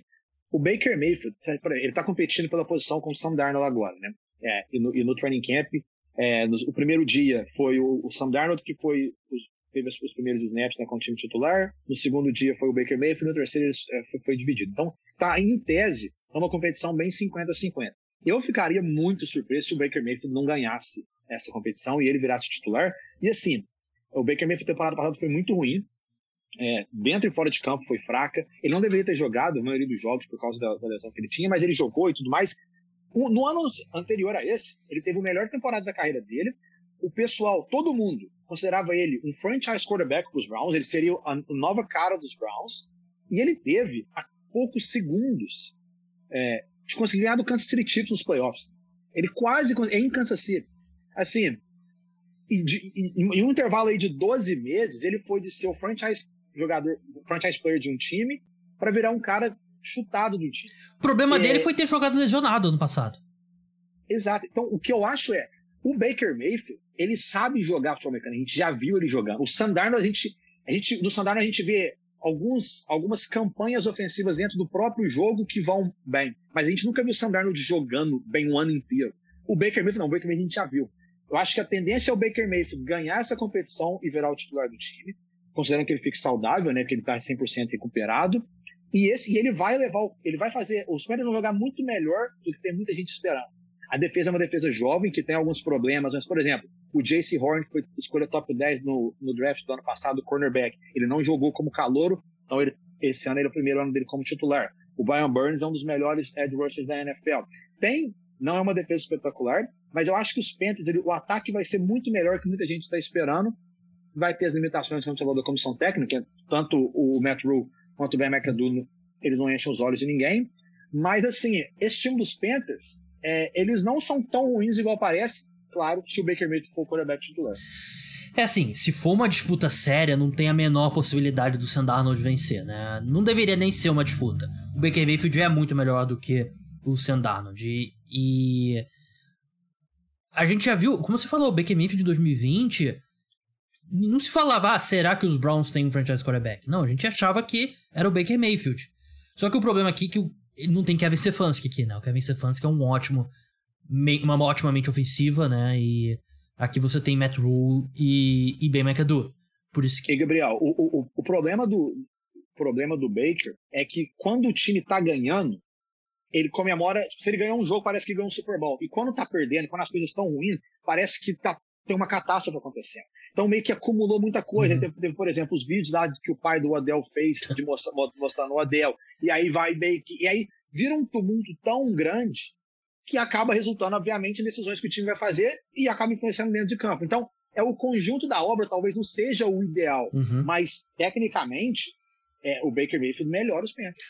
[SPEAKER 2] o Baker Mayfield, ele está competindo pela posição com o Sam Darnold agora, né? É, e, no, e, no, training camp, é, no, o primeiro dia foi o, o Sam Darnold que foi os, teve os, os, primeiros snaps né, com o time titular. No segundo dia foi o Baker Mayfield, no terceiro é, foi, foi, dividido. Então, tá em tese, é uma competição bem 50-50. Eu ficaria muito surpreso se o Baker Mayfield não ganhasse essa competição e ele virasse titular. E assim, o Baker Mayfield temporada passada foi muito ruim é, dentro e fora de campo foi fraca. Ele não deveria ter jogado a maioria dos jogos por causa da, da lesão que ele tinha, mas ele jogou e tudo mais. No ano anterior a esse, ele teve a melhor temporada da carreira dele. O pessoal, todo mundo, considerava ele um franchise quarterback para os Browns. Ele seria a nova cara dos Browns. E ele teve, a poucos segundos, é, de conseguir ganhar do Kansas City Chiefs nos playoffs. Ele quase é em Kansas City. Assim, e de, em um intervalo aí de 12 meses, ele foi de ser o franchise jogador, franchise player de um time, para virar um cara chutado do time.
[SPEAKER 1] O problema é... dele foi ter jogado lesionado ano passado.
[SPEAKER 2] Exato. Então, o que eu acho é, o Baker Mayfield, ele sabe jogar futebol americano, a gente já viu ele jogando. O Sandarno, a gente, a gente, no Sandarno a gente vê alguns, algumas campanhas ofensivas dentro do próprio jogo que vão bem, mas a gente nunca viu o Sandarno jogando bem um ano inteiro. O Baker Mayfield não, o Baker Mayfield a gente já viu. Eu acho que a tendência é o Baker Mayfield ganhar essa competição e virar o titular do time considerando que ele fique saudável, né, que ele está 100% recuperado. E esse e ele vai levar, ele vai fazer, os Panthers vão jogar muito melhor do que tem muita gente esperando. A defesa é uma defesa jovem que tem alguns problemas, mas por exemplo, o J.C. Horn que foi escolha top 10 no, no draft do ano passado, cornerback, ele não jogou como calouro, então ele, esse ano ele é o primeiro ano dele como titular. O Brian Burns é um dos melhores edge rushers da NFL. Tem, não é uma defesa espetacular, mas eu acho que os Panthers, ele, o ataque vai ser muito melhor que muita gente está esperando vai ter as limitações, como você falou, da comissão técnica, tanto o Matt Rule quanto o Ben McAdoo, eles não enchem os olhos de ninguém, mas assim, esse time dos Panthers, é, eles não são tão ruins igual parece, claro, se o Baker Mayfield for o quarterback titular.
[SPEAKER 1] É assim, se for uma disputa séria, não tem a menor possibilidade do Sam Darnold vencer, né? Não deveria nem ser uma disputa. O Baker Mayfield é muito melhor do que o Sam Darnold. E, e a gente já viu, como você falou, o Baker Mayfield de 2020 não se falava, ah, será que os Browns têm um franchise quarterback? Não, a gente achava que era o Baker Mayfield. Só que o problema aqui é que não tem Kevin Stefanski aqui, né? O Kevin Stefanski é um ótimo, uma ótima mente ofensiva, né? E aqui você tem Matt Rule e, e Ben McAdoo. Por isso que...
[SPEAKER 2] E, Gabriel, o, o, o problema do problema do Baker é que quando o time tá ganhando, ele comemora. Se ele ganhou um jogo, parece que ganhou um Super Bowl. E quando tá perdendo, quando as coisas estão ruins, parece que tá, tem uma catástrofe acontecendo. Então meio que acumulou muita coisa. Uhum. Teve, teve, por exemplo, os vídeos lá que o pai do Adel fez de mostrar, mostrando o Adel. E aí vai meio que. E aí vira um tumulto tão grande que acaba resultando, obviamente, em decisões que o time vai fazer e acaba influenciando dentro de campo. Então, é o conjunto da obra, talvez não seja o ideal, uhum. mas tecnicamente, é, o Baker Mayfield melhora os Panthers.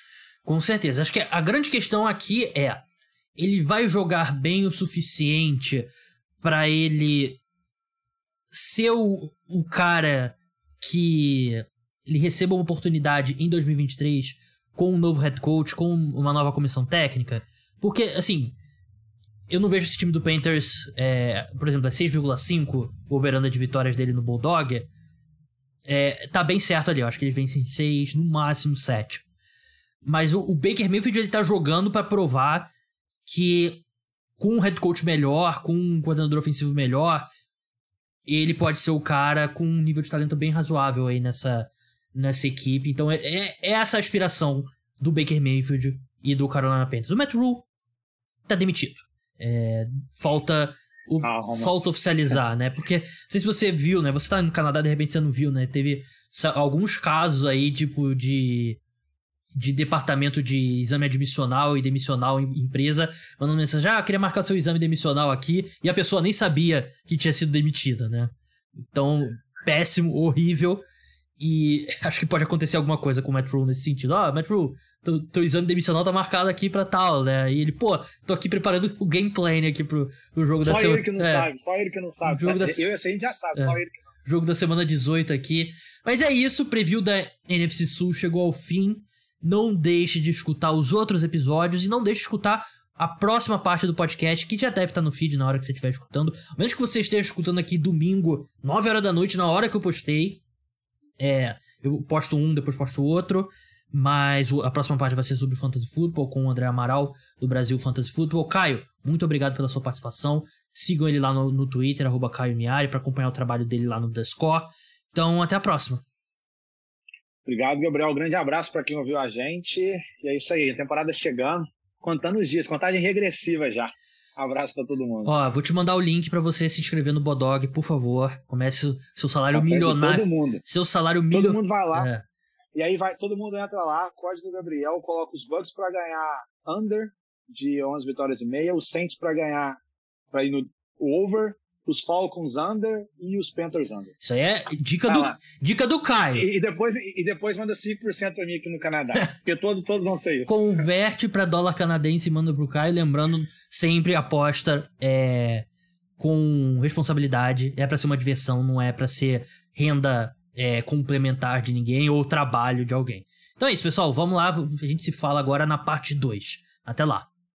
[SPEAKER 1] Com certeza. Acho que a grande questão aqui é: ele vai jogar bem o suficiente para ele ser o, o cara que ele receba uma oportunidade em 2023 com um novo head coach, com uma nova comissão técnica? Porque, assim, eu não vejo esse time do Panthers, é, por exemplo, é 6,5 o veranda de vitórias dele no Bulldog. É, tá bem certo ali, eu acho que eles vencem 6, no máximo 7. Mas o, o Baker Mayfield ele tá jogando para provar que com um head coach melhor, com um coordenador ofensivo melhor, ele pode ser o cara com um nível de talento bem razoável aí nessa, nessa equipe. Então é, é, é essa a aspiração do Baker Mayfield e do Carolina Panthers. O Matt Rule tá demitido. É, falta o, ah, falta oficializar, né? Porque não sei se você viu, né? Você tá no Canadá, de repente você não viu, né? Teve alguns casos aí, tipo, de de departamento de exame admissional e demissional em empresa, mandando mensagem: ah, queria marcar seu exame demissional aqui, e a pessoa nem sabia que tinha sido demitida, né? Então, péssimo, horrível. E acho que pode acontecer alguma coisa com o Matt Rule nesse sentido. Ah, Matt Rule, teu, teu exame demissional tá marcado aqui pra tal, né? E ele, pô, tô aqui preparando o gameplay aqui pro, pro jogo
[SPEAKER 2] só
[SPEAKER 1] da semana.
[SPEAKER 2] Só ele que não é. sabe, só ele que não sabe.
[SPEAKER 1] jogo da...
[SPEAKER 2] Eu e a gente já sabe, é. só ele que não.
[SPEAKER 1] Jogo da semana 18 aqui. Mas é isso, o preview da NFC Sul chegou ao fim. Não deixe de escutar os outros episódios e não deixe de escutar a próxima parte do podcast, que já deve estar no feed na hora que você estiver escutando. Menos que você esteja escutando aqui domingo, 9 horas da noite, na hora que eu postei. É, eu posto um, depois posto outro. Mas a próxima parte vai ser sobre Fantasy Football com o André Amaral, do Brasil Fantasy Football. Caio, muito obrigado pela sua participação. Sigam ele lá no, no Twitter, arroba Caio para acompanhar o trabalho dele lá no The Score. Então, até a próxima.
[SPEAKER 2] Obrigado, Gabriel. Um grande abraço para quem ouviu a gente. E é isso aí, a temporada chegando, contando os dias, contagem regressiva já. Abraço para todo mundo.
[SPEAKER 1] Ó, vou te mandar o link para você se inscrever no Bodog, por favor. Comece seu salário milionário.
[SPEAKER 2] Todo mundo.
[SPEAKER 1] Seu salário milionário.
[SPEAKER 2] Todo mundo vai lá. É. E aí vai, todo mundo entra lá, código Gabriel, coloca os Bucks para ganhar under de 11 vitórias e meia, os Saints para ganhar para ir no over os Falcons under e os Panthers under.
[SPEAKER 1] Isso aí é dica, tá do, dica do Caio.
[SPEAKER 2] E, e, depois, e depois manda 5% pra mim aqui no Canadá. porque todos, todos vão ser isso.
[SPEAKER 1] Converte para dólar canadense e manda pro Caio. Lembrando, sempre aposta é, com responsabilidade. É para ser uma diversão, não é para ser renda é, complementar de ninguém ou trabalho de alguém. Então é isso, pessoal. Vamos lá. A gente se fala agora na parte 2. Até lá.